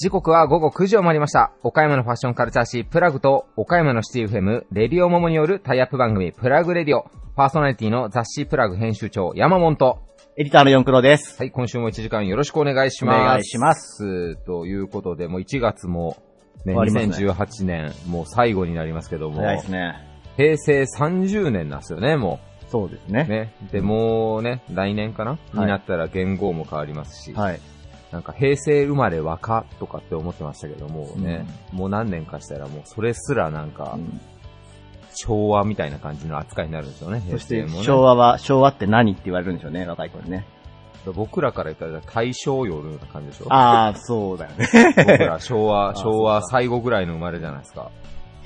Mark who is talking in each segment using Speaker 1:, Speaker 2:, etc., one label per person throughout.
Speaker 1: 時刻は午後9時を回りました。岡山のファッションカルチャー誌プラグと岡山のシティ FM レディオモモによるタイアップ番組プラグレディオ。パーソナリティの雑誌プラグ編集長山本と。
Speaker 2: エディターの四クロです。
Speaker 1: はい、今週も1時間よろしくお願いします。
Speaker 2: お願いします。
Speaker 1: ということで、もう1月も、ね、
Speaker 2: ね
Speaker 1: 2018年、もう最後になりますけども、
Speaker 2: 早いですね。
Speaker 1: 平成30年なんですよね、も
Speaker 2: そうですね。
Speaker 1: う。ね。で、もうね、来年かな、になったら元号も変わりますし、
Speaker 2: はい。
Speaker 1: なんか平成生まれ若とかって思ってましたけどもね、もう何年かしたらもうそれすらなんか、
Speaker 2: うん
Speaker 1: 昭和みたいな感じの扱いになるんですよね、
Speaker 2: そして
Speaker 1: 平成もね。
Speaker 2: 昭和は、昭和って何って言われるんでしょうね、若い頃にね。
Speaker 1: 僕らから言ったら大正ような感じでしょ？
Speaker 2: ああ、そうだよね。
Speaker 1: 僕ら昭和、
Speaker 2: あ
Speaker 1: 昭和最後ぐらいの生まれじゃないですか。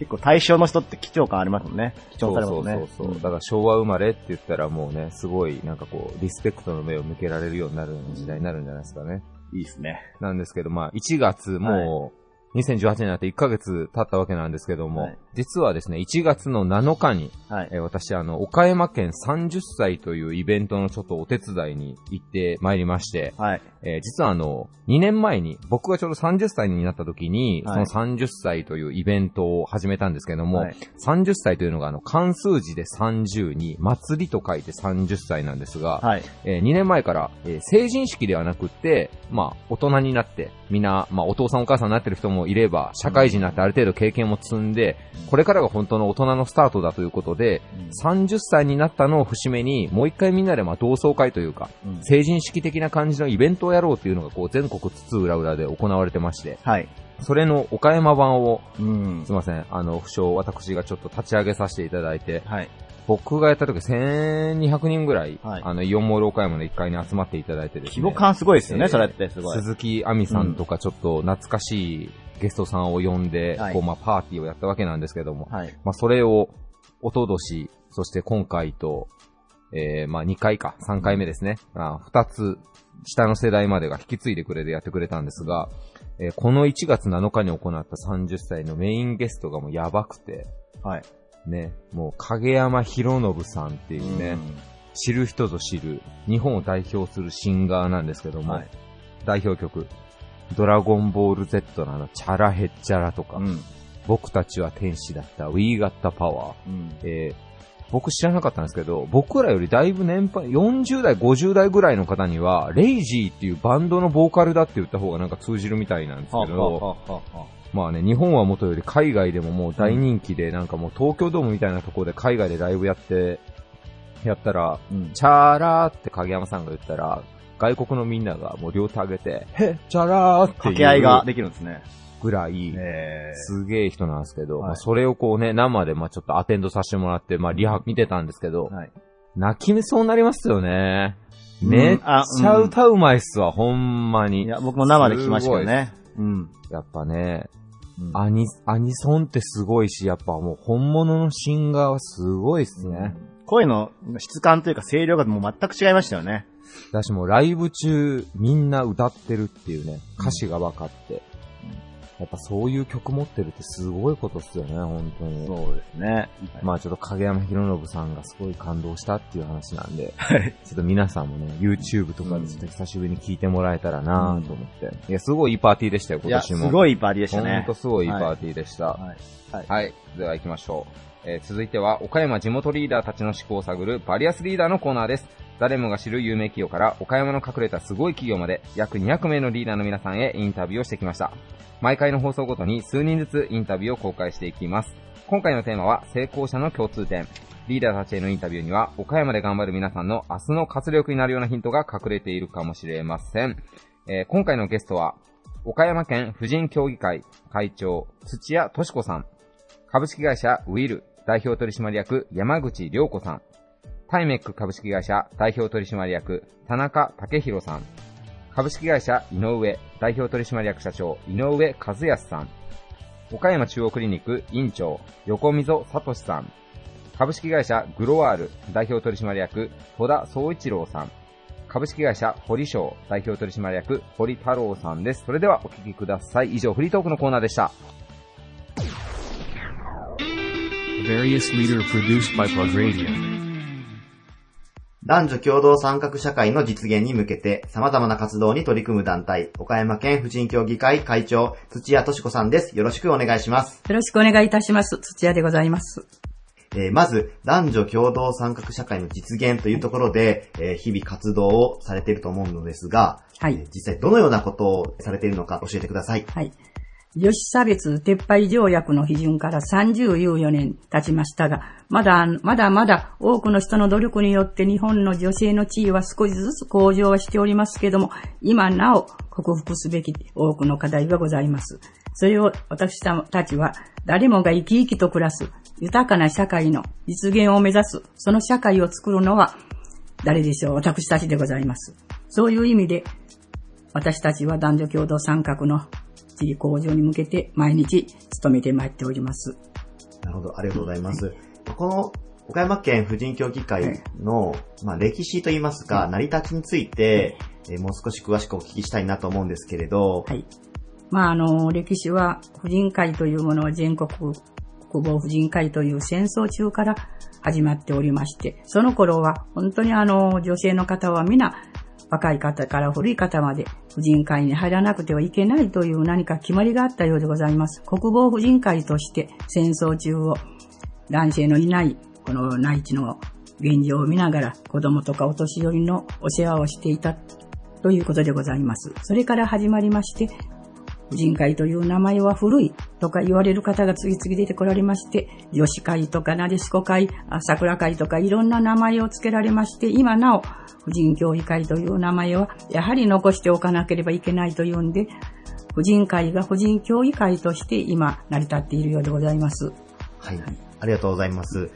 Speaker 2: 結構対象の人って貴重感ありますもんね。貴重されますね。
Speaker 1: そうそうそう。だから昭和生まれって言ったらもうね、すごいなんかこう、リスペクトの目を向けられるようになる時代になるんじゃないですかね。
Speaker 2: いいですね。
Speaker 1: なんですけど、まあ、1月、もう、2018年になって1ヶ月経ったわけなんですけども、
Speaker 2: はい
Speaker 1: 実はですね、1月の7日に、
Speaker 2: はい。
Speaker 1: えー私、あの、岡山県30歳というイベントのちょっとお手伝いに行ってまいりまして、
Speaker 2: はい。
Speaker 1: えー実はあの、2年前に、僕がちょうど30歳になった時に、
Speaker 2: はい
Speaker 1: その30歳というイベントを始めたんですけども、
Speaker 2: はい
Speaker 1: 30歳というのがあの、関数字で30に、祭りと書いて30歳なんですが、
Speaker 2: はい。
Speaker 1: え2年前から、えー成人式ではなくって、まあ、大人になって、みんな、まあ、お父さんお母さんになってる人もいれば、社会人になってある程度経験も積んで、これからが本当の大人のスタートだということで、30歳になったのを節目に、もう一回みんなでまあ同窓会というか、
Speaker 2: うん
Speaker 1: 成人式的な感じのイベントをやろうというのがこう全国津々浦々で行われてまして、
Speaker 2: はい。
Speaker 1: それの岡山版を、
Speaker 2: うん
Speaker 1: すい。ません、あの、不詳、私がちょっと立ち上げさせていただいて、
Speaker 2: はい。
Speaker 1: 僕がやった時1200人ぐらい、
Speaker 2: はい
Speaker 1: あの、イオンモール岡山の1階に集まっていただいてですね。
Speaker 2: 規模感すごいですよね、
Speaker 1: えー
Speaker 2: それってすごい。
Speaker 1: 鈴木亜美さんとかちょっと懐かしいゲストさんを呼んで、
Speaker 2: はい
Speaker 1: こう、まあ、パーティーをやったわけなんですけども、
Speaker 2: はい。
Speaker 1: まあ、それを、おととし、そして今回と、えー、まあ、2回か、3回目ですね。あ2つ、下の世代までが引き継いでくれてやってくれたんですが、えーこの1月7日に行った30歳のメインゲストがもうやばくて、
Speaker 2: はい。
Speaker 1: ね、もう影山博信さんっていうね、知る人ぞ知る、日本を代表するシンガーなんですけども、
Speaker 2: はい
Speaker 1: 代表曲、ドラゴンボール Z のあの、チャラヘッチャラとか、
Speaker 2: うん。
Speaker 1: 僕たちは天使だった、We Got Power、
Speaker 2: うん。
Speaker 1: えー僕知らなかったんですけど、僕らよりだいぶ年配、40代、50代ぐらいの方には、レイジーっていうバンドのボーカルだって言った方がなんか通じるみたいなんですけど、まあね、日本はもとより海外でももう大人気で、なんかもう東京ドームみたいなところで海外でライブやって、やったら、
Speaker 2: うん。
Speaker 1: チャーラーって影山さんが言ったら、外国のみんながもう両手上げて、へチャラーって
Speaker 2: 掛け合いができるんですね。
Speaker 1: ぐらい、
Speaker 2: え
Speaker 1: すげえ人なんですけど、
Speaker 2: はい
Speaker 1: まあそれをこうね、生でまあちょっとアテンドさせてもらって、まあリハ見てたんですけど、
Speaker 2: はい。
Speaker 1: 泣きそうになりますよね。
Speaker 2: うん
Speaker 1: めっ
Speaker 2: あ
Speaker 1: ちゃ歌うまいっすわ、ほんまに。
Speaker 2: いや、僕も生で聞きましたけどね。うん。
Speaker 1: やっぱね、
Speaker 2: うん
Speaker 1: アニ、アニソンってすごいし、やっぱもう本物のシンガーはすごいっすね。
Speaker 2: 声の質感というか声量がもう全く違いましたよね。
Speaker 1: だしもうライブ中みんな歌ってるっていうね、歌詞が分かって。やっぱそういう曲持ってるってすごいことっすよね、本当に。
Speaker 2: そうですね。
Speaker 1: まあちょっと影山博信さんがすごい感動したっていう話なんで、
Speaker 2: はい。
Speaker 1: ちょっと皆さんもね、YouTube とかでちょっと久しぶりに聞いてもらえたらなと思って。いや、すごいいいパーティーでしたよ、今年も。
Speaker 2: すごいパーティーでした
Speaker 1: ほん
Speaker 2: ね
Speaker 1: と。すごいいいパーティーでした。
Speaker 2: はい。はい。
Speaker 1: はい。では行きましょう。えー続いては、岡山地元リーダーたちの思考を探るバリアスリーダーのコーナーです。誰もが知る有名企業から岡山の隠れたすごい企業まで約200名のリーダーの皆さんへインタビューをしてきました。毎回の放送ごとに数人ずつインタビューを公開していきます。今回のテーマは成功者の共通点。リーダーたちへのインタビューには岡山で頑張る皆さんの明日の活力になるようなヒントが隠れているかもしれません。えー今回のゲストは岡山県婦人協議会会長土屋敏子さん。株式会社ウィル代表取締役山口良子さん。タイメック株式会社代表取締役田中武宏さん。株式会社井上代表取締役社長井上和康さん。岡山中央クリニック院長横溝聡さん。株式会社グロワール代表取締役戸田総一郎さん。株式会社堀翔代表取締役堀太郎さんです。それではお聞きください。以上、フリートークのコーナーでした。
Speaker 3: Various leader produced by Plug Radio.
Speaker 4: 男女共同参画社会の実現に向けて様々な活動に取り組む団体、岡山県婦人協議会会長、土屋敏子さんです。よろしくお願いします。
Speaker 3: よろしくお願いいたします。土屋でございます。
Speaker 4: えー、まず、男女共同参画社会の実現というところで、えー、日々活動をされていると思うのですが、はい、実際どのようなことをされているのか教えてください。
Speaker 3: はい。女子差別撤廃条約の批准から34年経ちましたが、まだ、まだまだ多くの人の努力によって日本の女性の地位は少しずつ向上はしておりますけども、今なお克服すべき多くの課題がございます。それを私たちは誰もが生き生きと暮らす豊かな社会の実現を目指す、その社会を作るのは誰でしょう？私たちでございます。そういう意味で、私たちは男女共同参画の向上に向けて毎日努めてまいっております。
Speaker 4: なるほど、ありがとうございます。はい、この岡山県婦人協議会の、はい、まあ、歴史といいますか、成り立ちについて、えー、もう少し詳しくお聞きしたいなと思うんですけれど。はい。
Speaker 3: まあ、あの、歴史は、婦人会というものは全国国防婦人会という戦争中から始まっておりまして、その頃は本当にあの、女性の方は皆若い方から古い方まで婦人会に入らなくてはいけないという何か決まりがあったようでございます。国防婦人会として戦争中を男性のいないこの内地の現状を見ながら子供とかお年寄りのお世話をしていたということでございます。それから始まりまして、人会という名前は古いとか言われる方が次々出てこられまして、女子会とかなでしこ会、桜会とかいろんな名前を付けられまして、今なお婦人協議会という名前はやはり残しておかなければいけないというんで、婦人会が婦人協議会として今成り立っているようでございます。
Speaker 4: はい。ありがとうございます。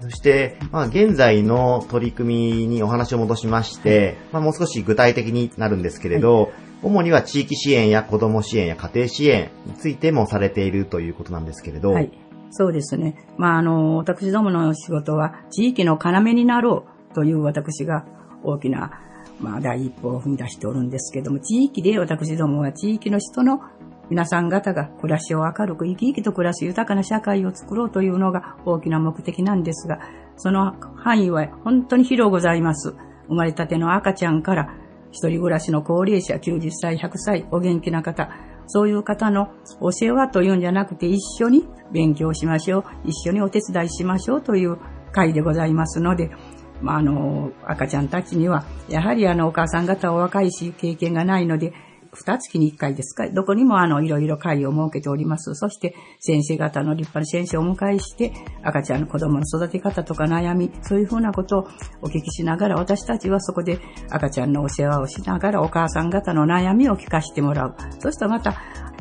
Speaker 4: そして、まあ、現在の取り組みにお話を戻しまして、まあ、もう少し具体的になるんですけれど、主には地域支援や子供支援や家庭支援についてもされているということなんですけれど。はい。
Speaker 3: そうですね。まあ、あの、私どもの仕事は地域の要になろうという私が大きな、まあ、第一歩を踏み出しておるんですけども、地域で私どもは地域の人の皆さん方が暮らしを明るく生き生きと暮らす豊かな社会を作ろうというのが大きな目的なんですが、その範囲は本当に広ございます。生まれたての赤ちゃんから一人暮らしの高齢者、90歳、100歳、お元気な方、そういう方のお世話というんじゃなくて一緒に勉強しましょう、一緒にお手伝いしましょうという会でございますので、まあ、あの、赤ちゃんたちには、やはりあの、お母さん方は若いし、経験がないので、二月に一回ですか、どこにもあの、いろいろ会を設けております。そして、先生方の立派な先生をお迎えして、赤ちゃんの子供の育て方とか悩み、そういうふうなことをお聞きしながら、私たちはそこで赤ちゃんのお世話をしながら、お母さん方の悩みを聞かせてもらう。そしてまた、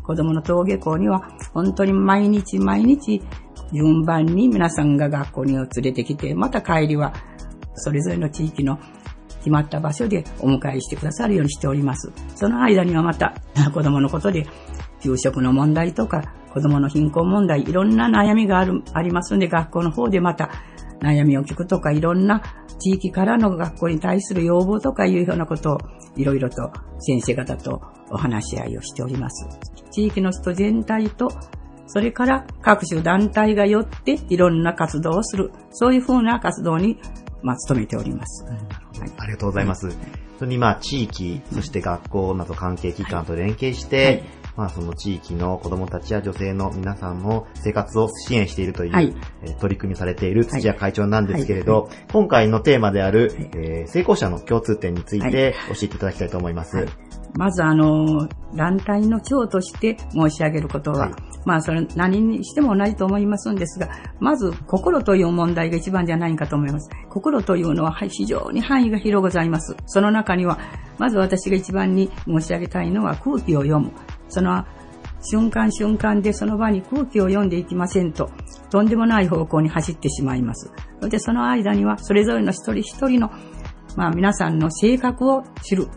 Speaker 3: 子供の登下校には、本当に毎日毎日、順番に皆さんが学校に連れてきて、また帰りは、それぞれの地域の決まった場所でお迎えしてくださるようにしております。その間にはまた 子供のことで給食の問題とか子供の貧困問題、いろんな悩みがある、ありますんで学校の方でまた悩みを聞くとかいろんな地域からの学校に対する要望とかいうようなことをいろいろと先生方とお話し合いをしております。地域の人全体とそれから各種団体がよっていろんな活動をする、そういうふうな活動に、まあ、努めております。
Speaker 4: はい、ありがとうございます。本当にまあ地域、そして学校など関係機関と連携して、まあその地域の子供たちや女性の皆さんの生活を支援しているという、はい、えー、取り組みされている土屋会長なんですけれど、今回のテーマである、えー、成功者の共通点について教えていただきたいと思います。
Speaker 3: まずあの、団体の長として申し上げることは、まあそれ何にしても同じと思いますんですが、まず心という問題が一番じゃないかと思います。心というのは非常に範囲が広ございます。その中には、まず私が一番に申し上げたいのは空気を読む。その瞬間瞬間でその場に空気を読んでいきませんと、とんでもない方向に走ってしまいます。そしてその間には、それぞれの一人一人の、まあ皆さんの性格を知る。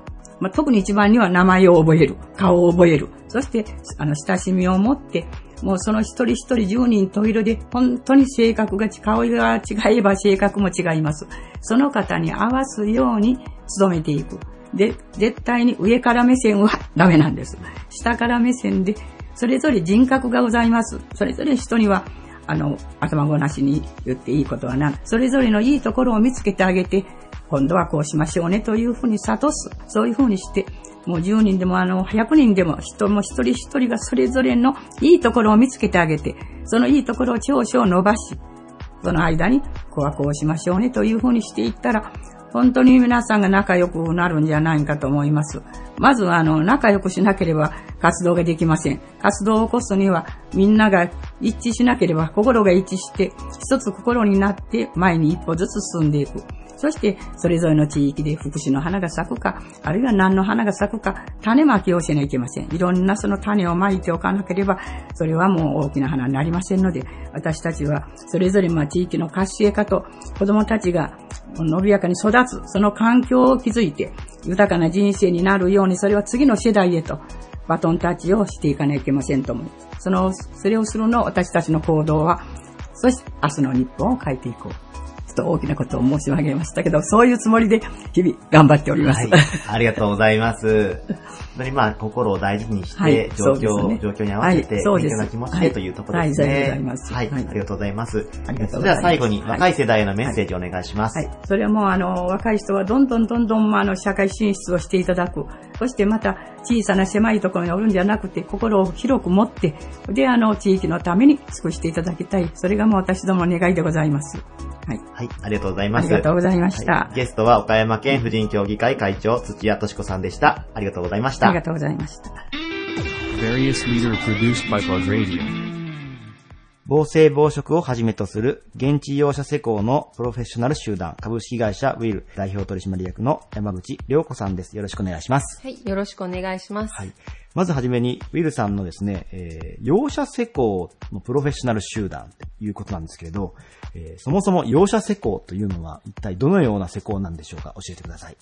Speaker 3: まあ、特に一番には名前を覚える。顔を覚える。そして、あの、親しみを持って、もうその一人一人十人十色で、本当に性格が、顔が違えば性格も違います。その方に合わすように努めていく。で、絶対に上から目線はダメなんです。下から目線で、それぞれ人格がございます。それぞれ人には、あの、頭ごなしに言っていいことはないそれぞれのいいところを見つけてあげて、今度はこうしましょうねというふうに諭す。そういうふうにして、もう10人でもあの、100人でも人も一人一人がそれぞれのいいところを見つけてあげて、そのいいところを長々伸ばし、その間に、ここはこうしましょうねというふうにしていったら、本当に皆さんが仲良くなるんじゃないかと思います。まず、あの、仲良くしなければ活動ができません。活動を起こすには、みんなが一致しなければ、心が一致して、一つ心になって前に一歩ずつ進んでいく。そして、それぞれの地域で福祉の花が咲くか、あるいは何の花が咲くか、種まきをしないといけません。いろんなその種をまいておかなければ、それはもう大きな花になりませんので、私たちは、それぞれまあ地域の活性化と、子供たちが伸びやかに育つ、その環境を築いて、豊かな人生になるように、それは次の世代へと、バトンタッチをしていかなきゃいけませんと思う。その、それをするの私たちの行動は、そして明日の日本を変えていこう。と大きなことを申し上げましたけど、そういうつもりで日々頑張っております。はい、
Speaker 2: ありがとうございます。本当にまあ、心を大事にして、はい、状況、ね、状況に合わせて、そうですな気持ちでというところですね。はい、ありがとうございます。はい、ありがとうございます。それでは最後に、若い世代へのメッセージをお願いします。はい。
Speaker 3: それはもう、あの、若い人はどんどんどんどん、あの、社会進出をしていただく。そしてまた、小さな狭いところにおるんじゃなくて、心を広く持って、で、あの、地域のために尽くしていただきたい。それがもう私どもの願いでございます。
Speaker 2: はい。はい、ありがとうございます。
Speaker 3: ありがとうございました。は
Speaker 2: い、ゲストは岡山県婦人協議会会長、土屋敏子さんでした。ありがとうございました。
Speaker 3: ありがとうございました。
Speaker 2: 防災防食をはじめとする現地用車施工のプロフェッショナル集団株式会社ウィル代表取締役の山口良子さんです。よろしくお願いします。
Speaker 5: はい、よろしくお願いします。はい。
Speaker 2: まずはじめに、ウィルさんのですね、えー、用車施工のプロフェッショナル集団ということなんですけれど、えー、そもそも容赦施工というのは一体どのような施工なんでしょうか？教えてください。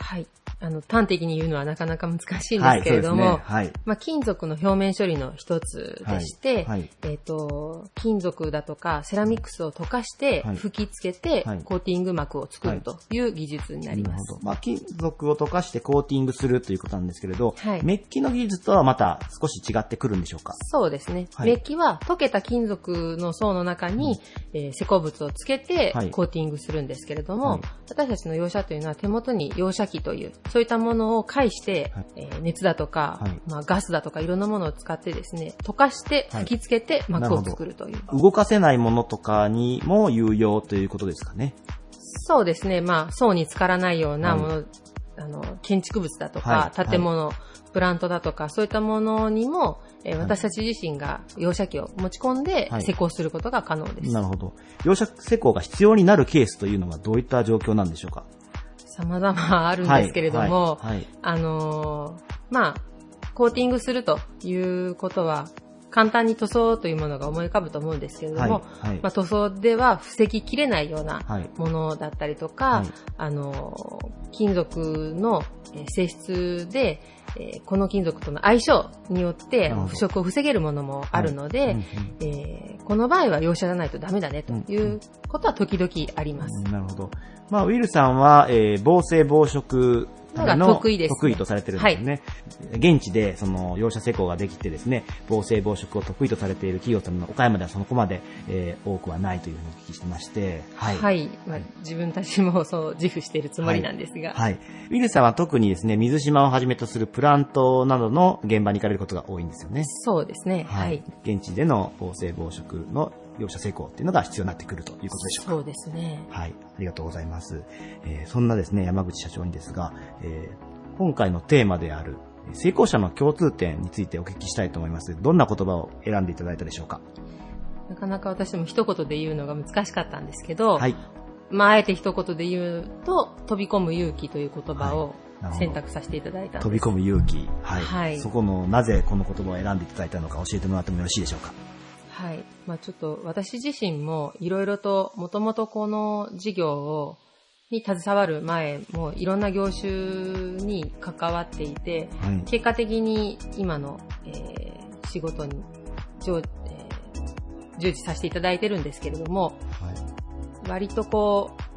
Speaker 5: はい。あの、端的に言うのはなかなか難しいんですけれども、はいね。はい、まあ、金属の表面処理の一つでして、はい、えっ、ー、と、金属だとかセラミックスを溶かして吹き付けて、コーティング膜を作るとい。う技術になります。
Speaker 2: まあ、金属を溶かしてコーティングするということなんですけれど、メッキの技術とはまた少し違ってくるんでしょうか？
Speaker 5: そうですね。メッキは溶けた金属の層の中に、うん、えー、施工物をつけてコーティングするんですけれども、私たちの用車というのは手元に用車機というそういったものを介して、はい、えー、熱だとか、はい、まあ、ガスだとかいろんなものを使ってですね、溶かして吹き付けて膜を作るという、
Speaker 2: 動かせないものとかにも有用ということですかね。
Speaker 5: そうですね。まあ、層に浸からないようなもの、あの、建築物だとか、建物、プラントだとか、そういったものにも、えー、私たち自身が容赦機を持ち込んで施工することが可能です。
Speaker 2: なるほど。容赦施工が必要になるケースというのはどういった状況なんでしょうか？
Speaker 5: 様々あるんですけれども、はいはい。はい、あのー、まあ、コーティングするということは、簡単に塗装というものが思い浮かぶと思うんですけれども、はいはい、まあ、塗装では防ぎきれないようなものだったりとか、はい、あの、金属の性質で、えー、この金属との相性によって腐食を防げるものもあるので、えー、この場合は容赦じゃないとダメだねということは時々あります。
Speaker 2: なるほど。まあ、ウィルさんは、えー、防水防食
Speaker 5: が得意です、
Speaker 2: 得意とされてるんですね。はい、現地で、その、容赦施工ができてですね、防水防食を得意とされている企業さんの岡山ではそのこまで、えー、多くはないというふうにお聞きしてまして、
Speaker 5: はい。はい。まあ、自分たちもそう自負しているつもりなんですが、はい。
Speaker 2: はい。ウィルさんは特にですね、水島をはじめとするプラントなどの現場に行かれることが多いんですよね。
Speaker 5: そうですね。はい。はい、
Speaker 2: 現地での防水防食の容赦成功っていうのが必要になってくるということでしょうか。
Speaker 5: そうですね。
Speaker 2: はい。ありがとうございます。えー、そんなですね、山口社長にですが、えー、今回のテーマである、成功者の共通点についてお聞きしたいと思います。どんな言葉を選んでいただいたでしょうか
Speaker 5: なかなか私も一言で言うのが難しかったんですけど、はい。まあ、あえて一言で言うと、飛び込む勇気という言葉を、選択させていただいた
Speaker 2: 飛び込む勇気。はい。はい、そこの、なぜこの言葉を選んでいただいたのか教えてもらってもよろしいでしょうか
Speaker 5: はい。まあちょっと私自身もいろいろともともとこの事業をに携わる前もいろんな業種に関わっていて、はい、結果的に今の、えー、仕事に従,、えー、従事させていただいてるんですけれども、はい、割とこう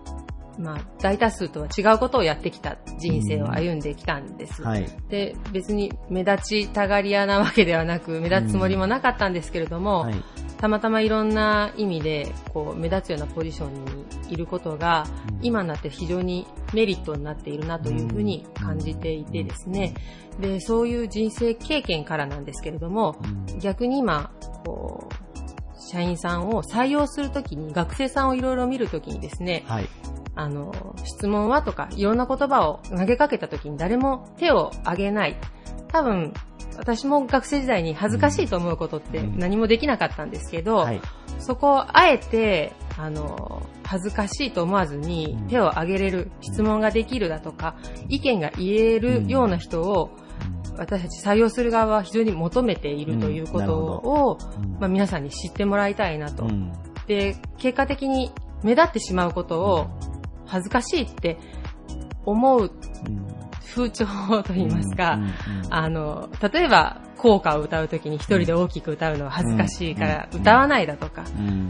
Speaker 5: まあ、大多数とは違うことをやってきた人生を歩んできたんです。はい、で、別に目立ちたがり屋なわけではなく、目立つつもりもなかったんですけれども、はい、たまたまいろんな意味で、こう、目立つようなポジションにいることが、今になって非常にメリットになっているなというふうに感じていてですね、で、そういう人生経験からなんですけれども、逆に今、こう、社員さんを採用するときに、学生さんをいろいろ見るときにですね、はい、あの、質問はとか、いろんな言葉を投げかけたときに誰も手を挙げない。多分、私も学生時代に恥ずかしいと思うことって何もできなかったんですけど、はい、そこをあえて、あの、恥ずかしいと思わずに手を挙げれる、質問ができるだとか、意見が言えるような人を、私たち採用する側は非常に求めているということを、まあ、皆さんに知ってもらいたいなと。で、結果的に目立ってしまうことを恥ずかしいって思う風潮といいますか、あの、例えば、効果を歌うときに一人で大きく歌うのは恥ずかしいから歌わないだとか、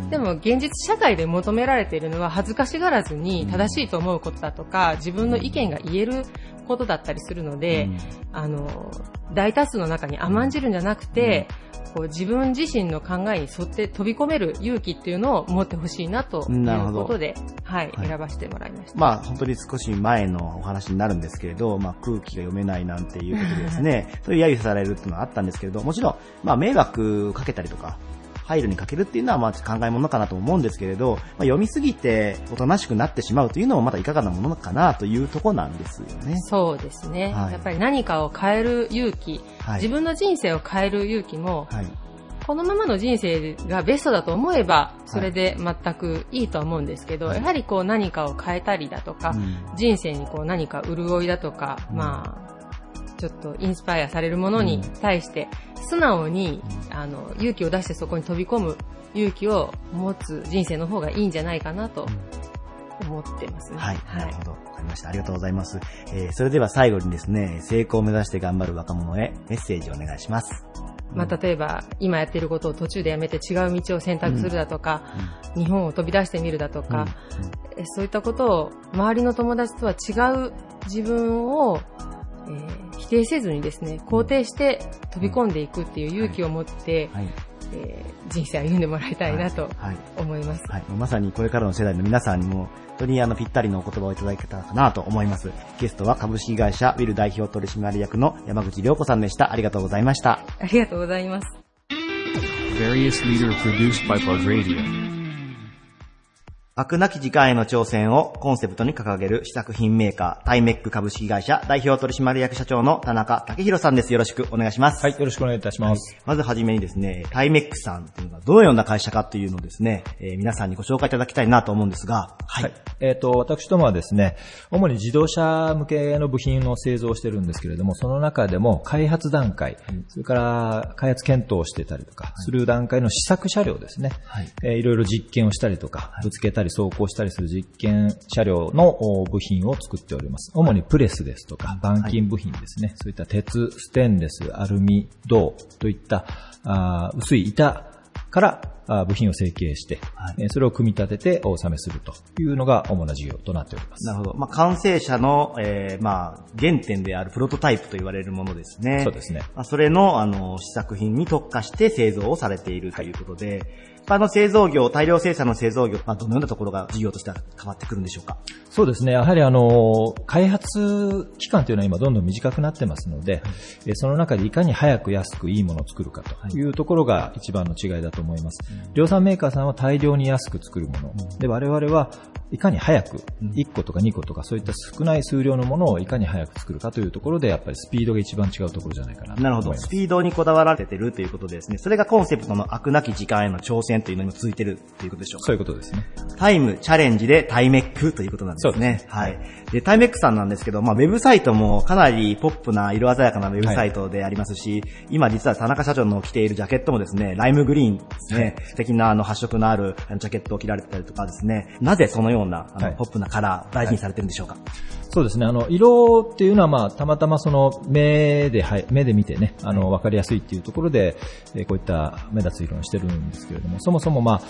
Speaker 5: でも現実社会で求められているのは恥ずかしがらずに正しいと思うことだとか、自分の意見が言えることだったりするので、あの、大多数の中に甘んじるんじゃなくて、こう自分自身の考えに沿って飛び込める勇気っていうのを持ってほしいなということで、はい、はい、選ばせてもらいました。
Speaker 2: まあ本当に少し前のお話になるんですけれど、まあ空気が読めないなんていうことでですね、そういう揶揄されるっていうのはあったんですけれど、もちろん、まあ迷惑かけたりとか、配慮にかけるっていうのはまあ考えものかなと思うんですけれど、まあ、読みすぎておとなしくなってしまうというのもまたいかがなものかなというところなんですよね。
Speaker 5: そうですね。はい、やっぱり何かを変える勇気、はい、自分の人生を変える勇気も、はい、このままの人生がベストだと思えば、それで全くいいとは思うんですけど、やはりこう何かを変えたりだとか、うん、人生にこう何か潤いだとか、うん、まあ、ちょっとインスパイアされるものに対して、素直に、あの、勇気を出してそこに飛び込む勇気を持つ人生の方がいいんじゃないかなと思ってますね。
Speaker 2: はい。なるほど。わかりました。ありがとうございます。えー、それでは最後にですね、成功を目指して頑張る若者へメッセージをお願いします。
Speaker 5: まあ、例えば、今やっていることを途中でやめて違う道を選択するだとか、うん、日本を飛び出してみるだとか、うん、そういったことを周りの友達とは違う自分をえー、否定せずにですね、肯定して飛び込んでいくっていう勇気を持って、はい、えー、人生歩んでもらいたいなと思います、
Speaker 2: はいはい、まさにこれからの世代の皆さんにも、本当にあのぴったりのお言葉をいただけたかなと思います。ゲストは株式会社ウィル代表取締役の山口良子さんでした。ありがとうございました。
Speaker 5: ありがとうございます。
Speaker 2: 飽くなき時間への挑戦をコンセプトに掲げる試作品メーカー、タイメック株式会社代表取締役社長の田中武宏さんです。よろしくお願いします。
Speaker 6: はい、よろしくお願いいたします。
Speaker 2: はい、まずはじめにですね、タイメックさんというのはどのような会社かというのをですね、えー、皆さんにご紹介いただきたいなと思うんですが、
Speaker 6: はい。はい、えっ、ー、と、私どもはですね、主に自動車向けの部品の製造をしてるんですけれども、その中でも開発段階、うん、それから開発検討をしてたりとか、する段階の試作車両ですね、はい、えー、いろいろ実験をしたりとか、ぶつけたり走行したりするる実験車両の部品を作っております。主にプレスですとか、板金部品ですね。はい、そういった鉄、ステンレス、アルミ、銅といったあ薄い板から部品を成形して、はい、それを組み立ててお納めするというのが主な事業となっております。
Speaker 2: なるほど。まあ、完成車の、えー、まあ、原点であるプロトタイプと言われるものですね。
Speaker 6: そうですね。
Speaker 2: まあ、それの、あの、試作品に特化して製造をされているということで、はい般の製造業、大量生産の製造業、まあ、どのようなところが事業としては変わってくるんでしょうか？
Speaker 6: そうですね。やはりあの、開発期間というのは今どんどん短くなってますので、はい、その中でいかに早く安くいいものを作るかというところが一番の違いだと思います。はい、量産メーカーさんは大量に安く作るもの。で、我々はいかに早く、1個とか2個とかそういった少ない数量のものをいかに早く作るかというところで、やっぱりスピードが一番違うところじゃないかな
Speaker 2: なるほど。スピードにこだわられてるということですね。それがコンセプトの飽くなき時間への挑戦戦というのにも続いてるということでしょうか
Speaker 6: そういうことですね。
Speaker 2: タイム、チャレンジでタイメックということなんですね。はい。で、タイメックさんなんですけど、まあ、ウェブサイトもかなりポップな色鮮やかなウェブサイトでありますし、はい、今実は田中社長の着ているジャケットもですね、ライムグリーンですね、はい、素敵なあの発色のあるジャケットを着られてたりとかですね、なぜそのようなあの、ポップなカラー大事にされてるんでしょうか、
Speaker 6: そうですね。あの、色っていうのは、まあ、たまたまその、目で、はい、目で見てね、あの、わかりやすいっていうところで、えー、こういった目立つ色にしてるんですけれども、そもそもまあ、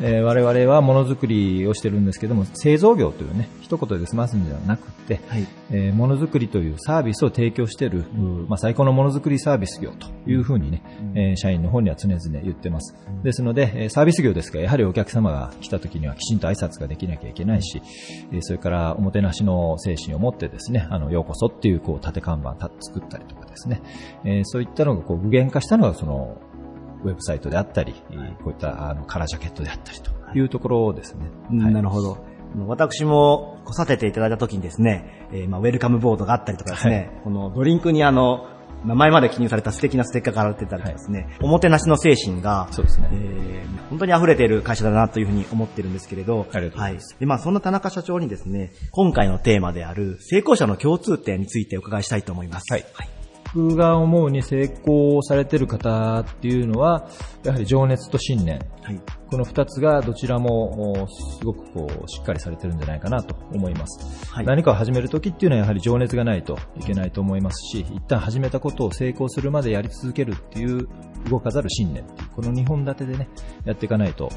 Speaker 6: えー、我々はものづくりをしてるんですけども、製造業というね、一言で済ますんではなくて、はい、えー、ものづくりというサービスを提供している、まあ、最高のものづくりサービス業というふうにね、えー、社員の方には常々言ってます。ですので、で、サービス業ですか？ら、やはりお客様が来た時にはきちんと挨拶ができなきゃいけないし、それからおもてなしの精神を持ってですね、あの、ようこそっていう、こう、縦看板作ったりとかですね、そういったのがこう具現化したのが、その、ウェブサイトであったり、こういったあのカラージャケットであったりとい。うところですね。
Speaker 2: はい、なるほど。私も来させていただいた時にですね、えー、まあ、ウェルカムボードがあったりとかですね、はい、このドリンクにあの、名前まで記入された素敵なステッカーが貼ってたりとかですね、はい、おもてなしの精神が、そうですね、えー、本当に溢れている会社だなというふうに思ってるんですけれど、はい。で、まあそんな田中社長にですね、今回のテーマである成功者の共通点についてお伺いしたいと思います。はい。はい
Speaker 6: 僕が思うに成功されてる方っていうのは、やはり情熱と信念。はい、この二つがどちらもすごくこうしっかりされてるんじゃないかなと思います。はい、何かを始めるときっていうのはやはり情熱がないといけないと思いますし、一旦始めたことを成功するまでやり続けるっていう動かざる信念っていう、この2本立てでね、やっていかないと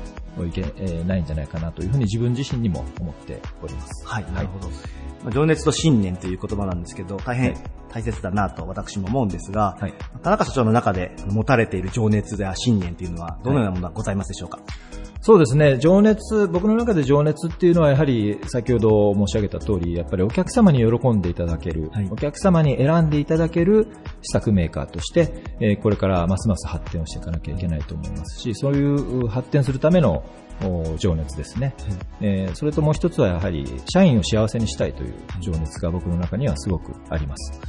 Speaker 6: いけないんじゃないかなというふうに自分自身にも思っております。
Speaker 2: はい、なるほど。情熱と信念という言葉なんですけど、大変大切だなと私も思うんですが、はい、田中社長の中で持たれている情熱や信念というのはどのようなものがございますでしょうか、はい
Speaker 6: そうですね、情熱、僕の中で情熱っていうのはやはり先ほど申し上げた通り、やっぱりお客様に喜んでいただける、はい、お客様に選んでいただける試作メーカーとして、えー、これからますます発展をしていかなきゃいけないと思いますし、そういう発展するための情熱ですね、えー、それともう一つはやはり社員を幸せにしたいという情熱が僕の中にはすごくあります。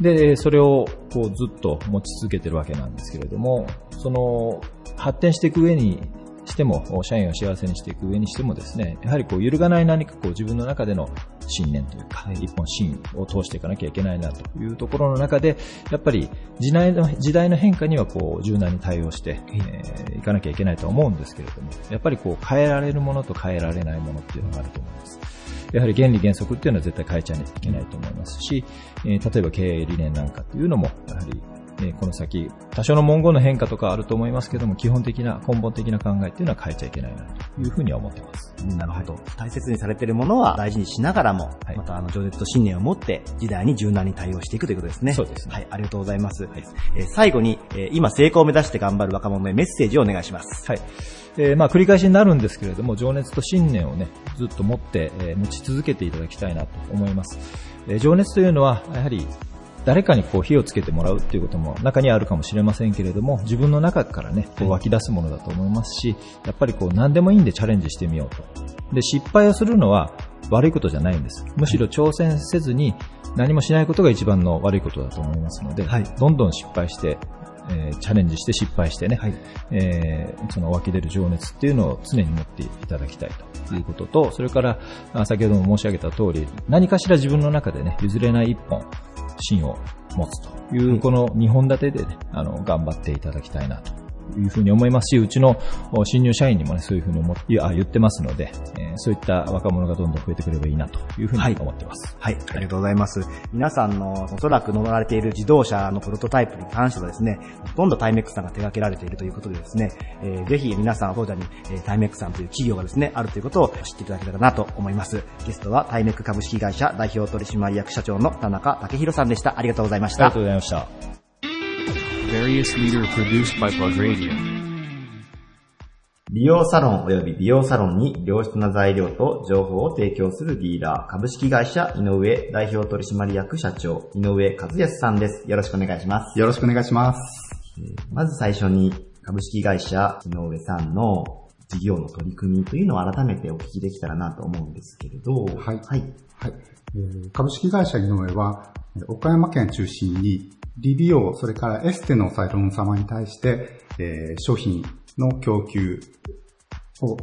Speaker 6: で、それをこうずっと持ち続けてるわけなんですけれども、その発展していく上にしても、社員を幸せにしていく上にしてもですね、やはりこう揺るがない何かこう自分の中での信念というか、一本芯を通していかなきゃいけないなというところの中で、やっぱり時代の時代の変化にはこう柔軟に対応してい、えー、かなきゃいけないと思うんですけれども、やっぱりこう変えられるものと変えられないものっていうのがあると思います。やはり原理原則っていうのは絶対変えちゃいけないと思いますし、えー、例えば経営理念なんかっていうのも、やはりえこの先、多少の文言の変化とかあると思いますけども、基本的な、根本的な考えっていうのは変えちゃいけないなというふうには思っています。
Speaker 2: なるほど。大切にされているものは大事にしながらも、はい、またあの、情熱と信念を持って時代に柔軟に対応していくということですね。
Speaker 6: そうですね。
Speaker 2: はい、ありがとうございます。はい、えー、最後に、えー、今成功を目指して頑張る若者へメッセージをお願いします。
Speaker 6: はい。えー、まあ繰り返しになるんですけれども、情熱と信念をね、ずっと持って、えー、持ち続けていただきたいなと思います。えー、情熱というのは、やはり誰かにこう火をつけてもらうっていうことも中にはあるかもしれませんけれども、自分の中からね、こう湧き出すものだと思いますし、やっぱりこう何でもいいんでチャレンジしてみようと。で、失敗をするのは悪いことじゃないんです。むしろ挑戦せずに何もしないことが一番の悪いことだと思いますので、はい、どんどん失敗して、えー、チャレンジして失敗してね、はい、えー、その湧き出る情熱っていうのを常に持っていただきたいということと、それから、先ほども申し上げた通り、何かしら自分の中でね、譲れない一本、芯を持つという、この2本立てでね、あの、頑張っていただきたいなというふうに思いますし、うちの新入社員にもね、そういうふうに思って、言ってますので、えー、そういった若者がどんどん増えてくればいいなというふうに思ってます。
Speaker 2: はい、はい、ありがとうございます。皆さんのおそらく乗られている自動車のプロトタイプに関してはですね、ほとんどタイメックさんが手掛けられているということでですね、えー、ぜひ皆さん、当社に、えー、タイメックさんという企業がですね、あるということを知っていただけたらなと思います。ゲストはタイメック株式会社代表取締役社長の田中武宏さんでした。ありがとうございました。
Speaker 6: ありがとうございました。Various leader produced by
Speaker 2: Plug Radio. 美容サロン及び美容サロンに良質な材料と情報を提供するディーラー、株式会社井上代表取締役社長、井上和康さんです。よろしくお願いします。
Speaker 7: よろしくお願いします。
Speaker 2: まず最初に株式会社井上さんの事業の取り組みというのを改めてお聞きできたらなと思うんですけれど。はい。はい。はい。
Speaker 7: 株式会社井上は、岡山県中心に理美容、それからエステのサロン様に対して、えー、商品の供給を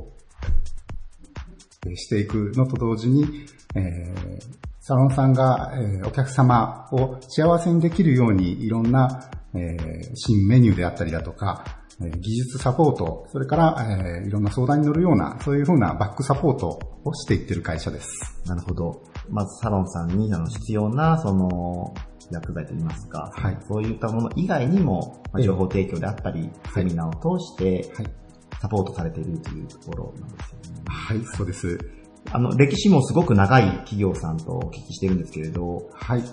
Speaker 7: していくのと同時に、えー、サロンさんが、えー、お客様を幸せにできるようにいろんな、えー、新メニューであったりだとか、えー、技術サポート、それから、えー、いろんな相談に乗るような、そういうふうなバックサポートをしていってる会社です。
Speaker 2: なるほど。まずサロンさんにあの必要な、その、薬剤といいますか、はい、そういったもの以外にも、まあ、情報提供であったり、セミナーを通して、はい、サポートされているというところなんですよね。
Speaker 7: はい、そうです。
Speaker 2: あの、歴史もすごく長い企業さんとお聞きしてるんですけれど、
Speaker 7: はい。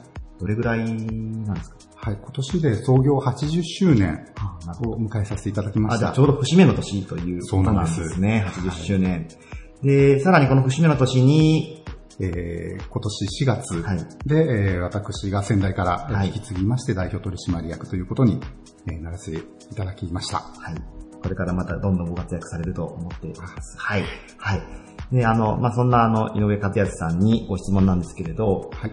Speaker 4: どれぐらいなんですか？
Speaker 7: はい、今年で創業80周年を迎えさせていただきました。
Speaker 4: あ、じゃあちょうど節目の年ということなんですね。す80周年。で、さらにこの節目の年に、
Speaker 7: えー、今年4月で、はい、えー、私が仙台から引き継ぎまして代表取締役ということに、えー、ならせていただきました。は
Speaker 4: い。これからまたどんどんご活躍されると思っています。はい。はい。で、あの、まあ、そんなあの、井上和康さんにご質問なんですけれど、はい。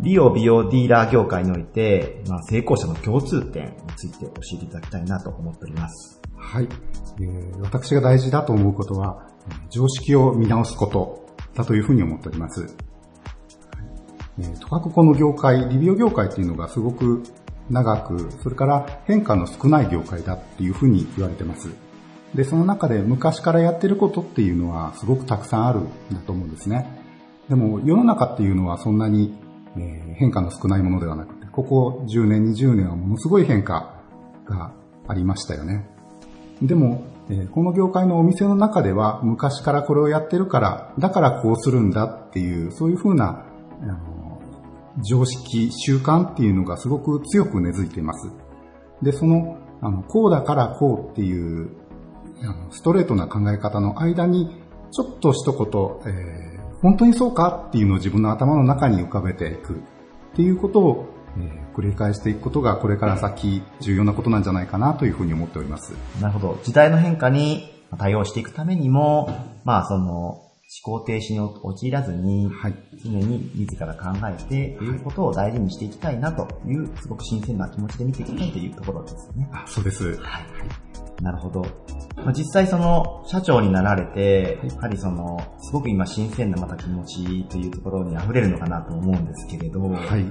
Speaker 4: 美容美容ディーラー業界において、まあ、成功者の共通点について教えていただきたいなと思っております。
Speaker 7: はい。えー、私が大事だと思うことは、常識を見直すことだというふうに思っております。えー、とかくこの業界、リビオ業界っていうのがすごく長く、それから変化の少ない業界だっていうふうに言われてます。で、その中で昔からやってることっていうのはすごくたくさんあるんだと思うんですね。でも世の中っていうのはそんなにえ変化の少ないものではなくて、ここ10年、20年はものすごい変化がありましたよね。でも、この業界のお店の中では昔からこれをやってるから、だからこうするんだっていう、そういうふうな、あの、常識、習慣っていうのがすごく強く根付いています。で、その、あの、こうだからこうっていう、あのストレートな考え方の間に、ちょっと一言、えー本当にそうかっていうのを自分の頭の中に浮かべていくっていうことを、えー、繰り返していくことがこれから先重要なことなんじゃないかなというふうに思っております。
Speaker 4: なるほど。時代の変化に対応していくためにも、まあその、思考停止に陥らずに、はい、常に自ら考えて、ということを大事にしていきたいなという、すごく新鮮な気持ちで見ていきたいというところですね。
Speaker 7: あそうです。
Speaker 4: はい。なるほど。まあ、実際その社長になられて、やはりその、すごく今新鮮なまた気持ちというところに溢れるのかなと思うんですけれど、はい、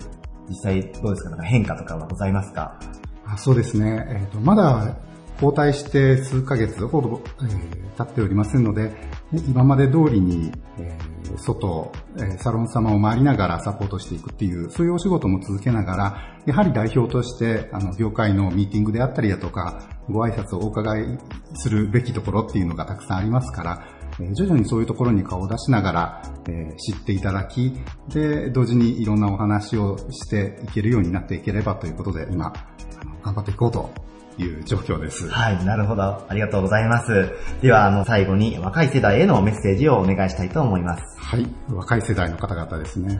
Speaker 4: 実際どうですか？なんか変化とかはございますか？
Speaker 7: あそうですね。えっ、ー、と、まだ交代して数ヶ月ほど、えー、経っておりませんので、今まで通りに、えー、外、え、サロン様を回りながらサポートしていくっていう、そういうお仕事も続けながら、やはり代表として、あの、業界のミーティングであったりだとか、ご挨拶をお伺いするべきところっていうのがたくさんありますから、え徐々にそういうところに顔を出しながら、え知っていただき、で、同時にいろんなお話をしていけるようになっていければということで、今、頑張っていこうという状況です。
Speaker 4: はい、なるほど。ありがとうございます。では、あの、最後に若い世代へのメッセージをお願いしたいと思います。
Speaker 7: はい、若い世代の方々ですね。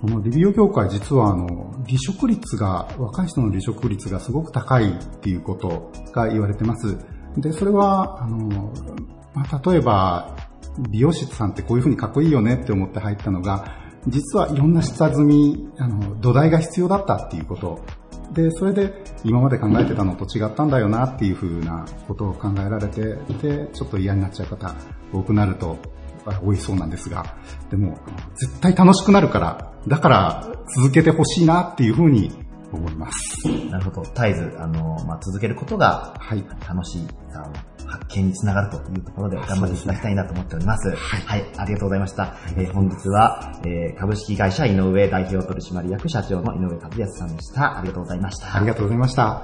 Speaker 7: このリビオ業界実はあの、離職率が、若い人の離職率がすごく高いっていうことが言われてます。で、それは、あの、まあ、例えば、美容師さんってこういう風にかっこいいよねって思って入ったのが、実はいろんな下積み、あの、土台が必要だったっていうことで、それで今まで考えてたのと違ったんだよなっていうふうなことを考えられて、で、ちょっと嫌になっちゃう方多くなると多いそうなんですが、でも絶対楽しくなるから、だから続けてほしいなっていうふうに思います。
Speaker 4: なるほど。絶えず、あの、まあ、続けることが、はい。楽しさを発見につながるというところで頑張っていただきたいなと思っております。はい、はい。ありがとうございました。えー、本日は、えー、株式会社井上代表取締役社長の井上和康さんでした。ありがとうございました。
Speaker 7: ありがとうございました。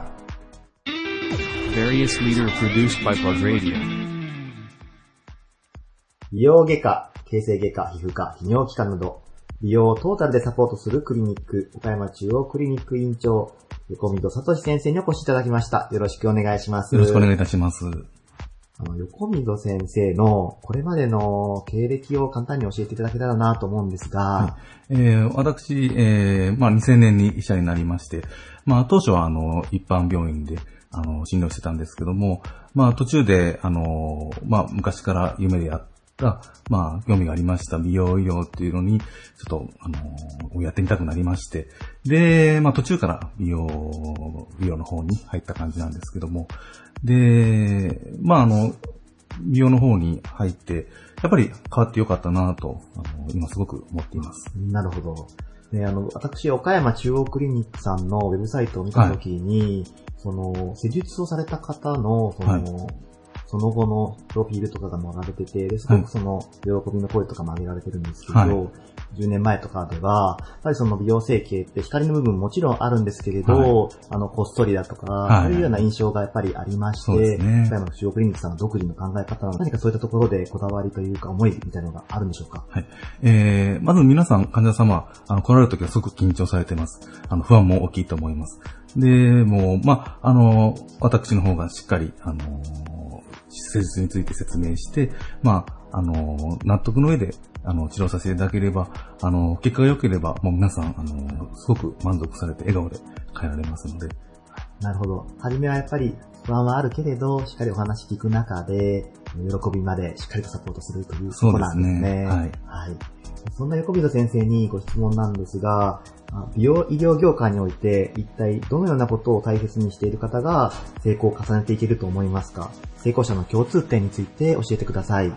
Speaker 4: 美容外科、形成外科、皮膚科、泌尿器科など、美容をトータルでサポートするクリニック、岡山中央クリニック院長、横溝聡先生にお越しいただきました。よろしくお願いします。
Speaker 8: よろしくお願いいたします。
Speaker 4: あの、横溝先生のこれまでの経歴を簡単に教えていただけたらなと思うんですが、は
Speaker 8: い、えー、私、えー、まあ、2000年に医者になりまして、まあ、当初はあの、一般病院で、あの、診療してたんですけども、まあ、途中で、あの、まあ、昔から夢でやっが、まあ、興味がありました美容医療っていうのに、ちょっと、あのやってみたくなりまして、で、まあ途中から美容、美容の方に入った感じなんですけども、で、まああの、美容の方に入って、やっぱり変わってよかったなと、あの今すごく思っています。
Speaker 4: なるほど。ね、あの、私、岡山中央クリニックさんのウェブサイトを見たときに、はい、その、施術をされた方の、その、はいその後のプロフィールとかが載られてて、ですごくその、喜びの声とかも挙げられてるんですけど、はい、10年前とかでは、やっぱりその美容整形って光の部分もちろんあるんですけれど、はい、あの、こっそりだとか、はい、そういうような印象がやっぱりありまして、ね、の主要クリニックさんの独自の考え方の何かそういったところでこだわりというか思いみたいなのがあるんでしょうか？
Speaker 8: はい。えー、まず皆さん、患者様、あの、来られるときはすごく緊張されてます。あの、不安も大きいと思います。で、もう、まあ、あの、私の方がしっかり、あの、施術について説明して、まあ、あの、納得の上で、あの、治療させていただければ、あの、結果が良ければ、もう皆さん、あの、すごく満足されて笑顔で帰られますので。
Speaker 4: なるほど。はじめはやっぱり不安はあるけれど、しっかりお話聞く中で、喜びまでしっかりとサポートするということなんですね。すね。はい。はい。そんな横溝先生にご質問なんですが、美容医療業界において一体どのようなことを大切にしている方が成功を重ねていけると思いますか？成功者の共通点について教えてください。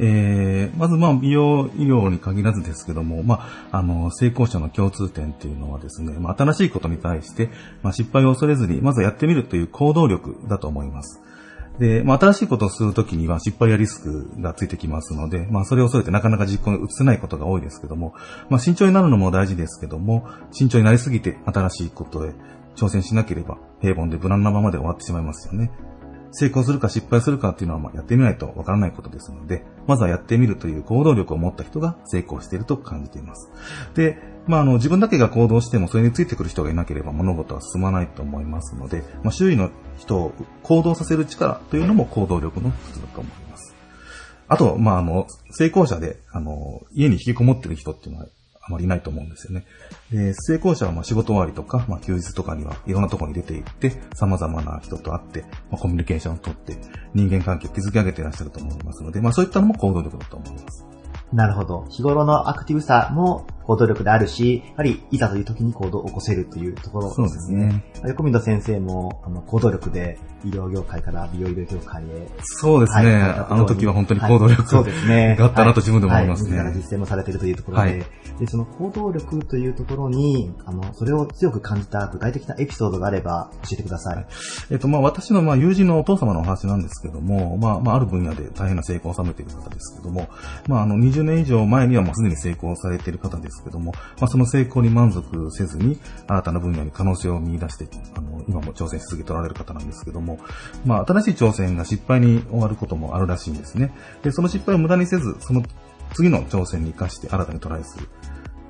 Speaker 8: えー、まずまあ美容医療に限らずですけども、まあ、あの、成功者の共通点っていうのはですね、まあ、新しいことに対して、まあ、失敗を恐れずに、まずやってみるという行動力だと思います。で、まあ、新しいことをするときには失敗やリスクがついてきますので、まあ、それを恐れてなかなか実行に移せないことが多いですけども、まあ、慎重になるのも大事ですけども、慎重になりすぎて新しいことへ挑戦しなければ、平凡で無難なままで終わってしまいますよね。成功するか失敗するかっていうのはまやってみないとわからないことですので、まずはやってみるという行動力を持った人が成功していると感じています。で、まあ、あの、自分だけが行動してもそれについてくる人がいなければ物事は進まないと思いますので、まあ、周囲の人を行動させる力というのも行動力の一つだと思います。あと、まあ、あの、成功者で、あの、家に引きこもってる人っていうのはまりいないと思うんですよね。で、成功者はま仕事終わりとか、まあ休日とかにはいろんなところに出て行って、様々な人と会って、まあ、コミュニケーションをとって、人間関係を築き上げていらっしゃると思いますので、まあそういったのも行動力だと思います。
Speaker 4: なるほど。日頃のアクティブさも行動力であるし、やはりいざという時に行動を起こせるというところですね。そうですね。横溝先生もあの行動力で医療業界から美容医療業界へ。
Speaker 8: そうですね。はい、あの時は本当に行動力、はい、そうですね。があったなと自分でも思いますね。
Speaker 4: はい、実践もされているというところで、はい、で、その行動力というところに、あの、それを強く感じた具体的なエピソードがあれば教えてください。
Speaker 8: えっと、まあ私のまあ友人のお父様のお話なんですけども、まあ、まあある分野で大変な成功を収めている方ですけども、まああの20年以上前にはもうすでに成功されている方ですけども、まあその成功に満足せずに、新たな分野に可能性を見出して、あの、今も挑戦し続けておられる方なんですけども、まあ、新しい挑戦が失敗に終わることもあるらしいんですね。で、その失敗を無駄にせず、その次の挑戦に活かして新たにトライする。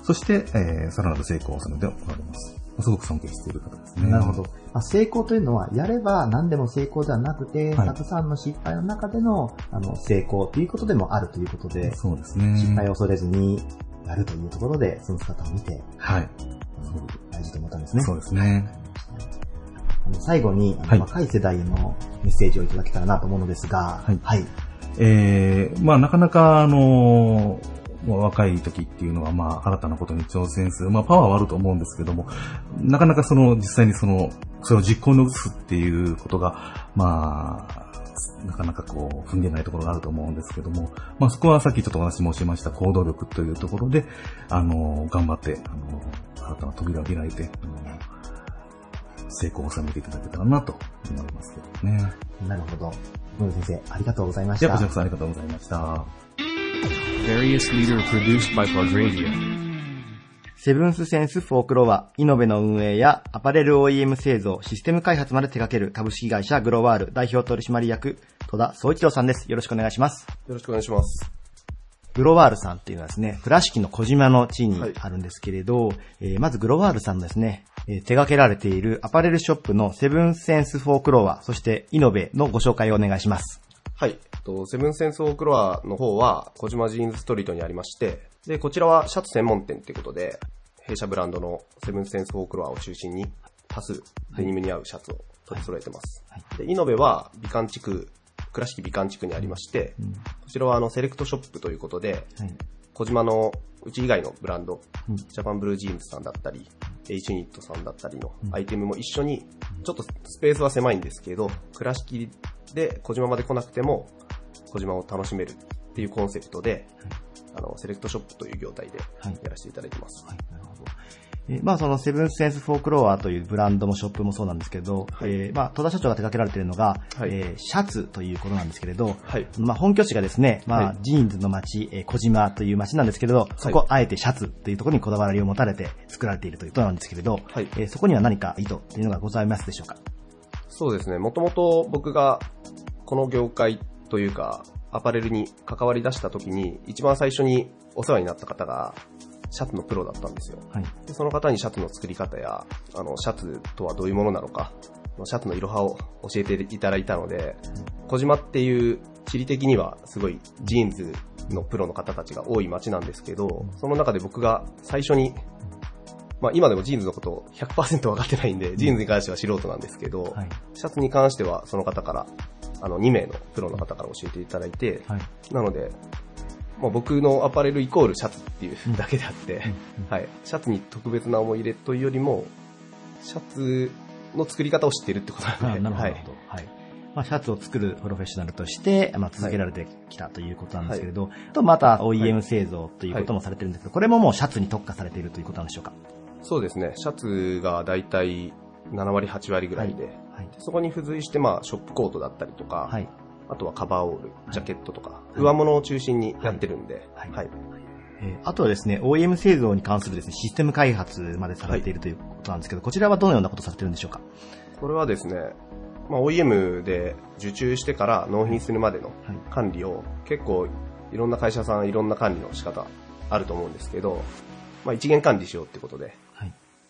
Speaker 8: そして、えー、さらなる成功を収めておられます。すごく尊敬している方ですね。
Speaker 4: なるほど。まあ、成功というのは、やれば何でも成功ではなくて、はい、たくさんの失敗の中でのあの成功ということでもあるということで、
Speaker 8: そうですね。
Speaker 4: 失敗を恐れずに、やるというところで、その姿を見て、
Speaker 8: はい。
Speaker 4: 大事と思ったんですね。
Speaker 8: そうですね。
Speaker 4: 最後に、はい、若い世代へのメッセージをいただけたらなと思うのですが、はい。はい、
Speaker 8: えー、まあなかなか、あのー、若い時っていうのは、まあ、新たなことに挑戦する。まあ、パワーはあると思うんですけども、なかなかその、実際にその、それを実行に移すっていうことが、まあ、なかなかこう、踏んでないところがあると思うんですけども、まあそこはさっきちょっとお話申しました行動力というところで、あの、頑張って、あの、新たな扉を開いて、成功を収めていただけたらなと思いますけどね。
Speaker 4: なるほど。野先生、ありがとうございました。
Speaker 8: いや、こちらこそありがとうございました。
Speaker 4: セブンスセンスフォークロワ、イノベの運営やアパレル OEM 製造、システム開発まで手掛ける株式会社グロワール代表取締役、戸田総一郎さんです。よろしくお願いします。
Speaker 9: よろしくお願いします。
Speaker 4: グロワールさんっていうのはですね、倉敷の小島の地にあるんですけれど、はい、えー、まずグロワールさんのですね、えー、手掛けられているアパレルショップのセブンセンスフォークロワ、そしてイノベのご紹介をお願いします。
Speaker 9: はい。とセブンセンスフォークロアの方は児島ジーンズストリートにありまして、で、こちらはシャツ専門店っていうことで、弊社ブランドのセブンセンスフォークロアを中心に多数デニムに合うシャツを取り揃えてます。はい。はい、でイノベは美観地区、倉敷美観地区にありまして、うん、こちらはあのセレクトショップということで、はい、児島のうち以外のブランド、うん、ジャパンブルージーンズさんだったり、H ユニットさんだったりのアイテムも一緒に、ちょっとスペースは狭いんですけど、倉敷で児島まで来なくても、児島を楽しめるっていうコンセプトで、あの、セレクトショップという業態でやらせていただいてます。はい、なるほど。
Speaker 2: えまあそのセブンセンスフォークロアというブランドのショップもそうなんですけど、はい、えー、まあ戸田社長が手掛けられているのが、はい、えー、シャツということなんですけれど、はい、まあ本拠地がですね、まあジーンズの街、えー、児島という街なんですけれど、そこあえてシャツというところにこだわりを持たれて作られているということなんですけれど、はい、えー、そこには何か意図というのがございますでしょうか？
Speaker 9: そうですね、もともと僕がこの業界というか、アパレルに関わり出した時に、一番最初にお世話になった方が、シャツのプロだったんですよ。はい、でその方にシャツの作り方や、あの、シャツとはどういうものなのか、シャツの色派を教えていただいたので、小島っていう地理的にはすごいジーンズのプロの方たちが多い街なんですけど、その中で僕が最初に、まあ今でもジーンズのこと100%分かってないんで、ジーンズに関しては素人なんですけど、はい、シャツに関してはその方から、あの2名のプロの方から教えていただいて、はい、なので、まあ、僕のアパレルイコールシャツっていうだけであって、はい、シャツに特別な思い入れというよりも、シャツの作り方を知っているってことなんで、なるほど。はい。
Speaker 2: まあ、シャツを作るプロフェッショナルとして、まあ、続けられてきたということなんですけれど、はい、と、また OEM 製造ということもされてるんですけど、これももうシャツに特化されているということなんでしょうか？
Speaker 9: そうですね。シャツがだいたい7割、8割ぐらいで、はい。はい、そこに付随して、まあ、ショップコートだったりとか、はい、あとはカバーオール、ジャケットとか、上物を中心にやってるんで、はい。はい。
Speaker 2: えー、あとはですね、OEM 製造に関するですね、システム開発までされているということなんですけど、こちらはどのようなことされてるんでしょうか？
Speaker 9: これはですね、まあ、OEM で受注してから納品するまでの管理を、結構いろんな会社さんいろんな管理の仕方あると思うんですけど、まあ、一元管理しようってことで、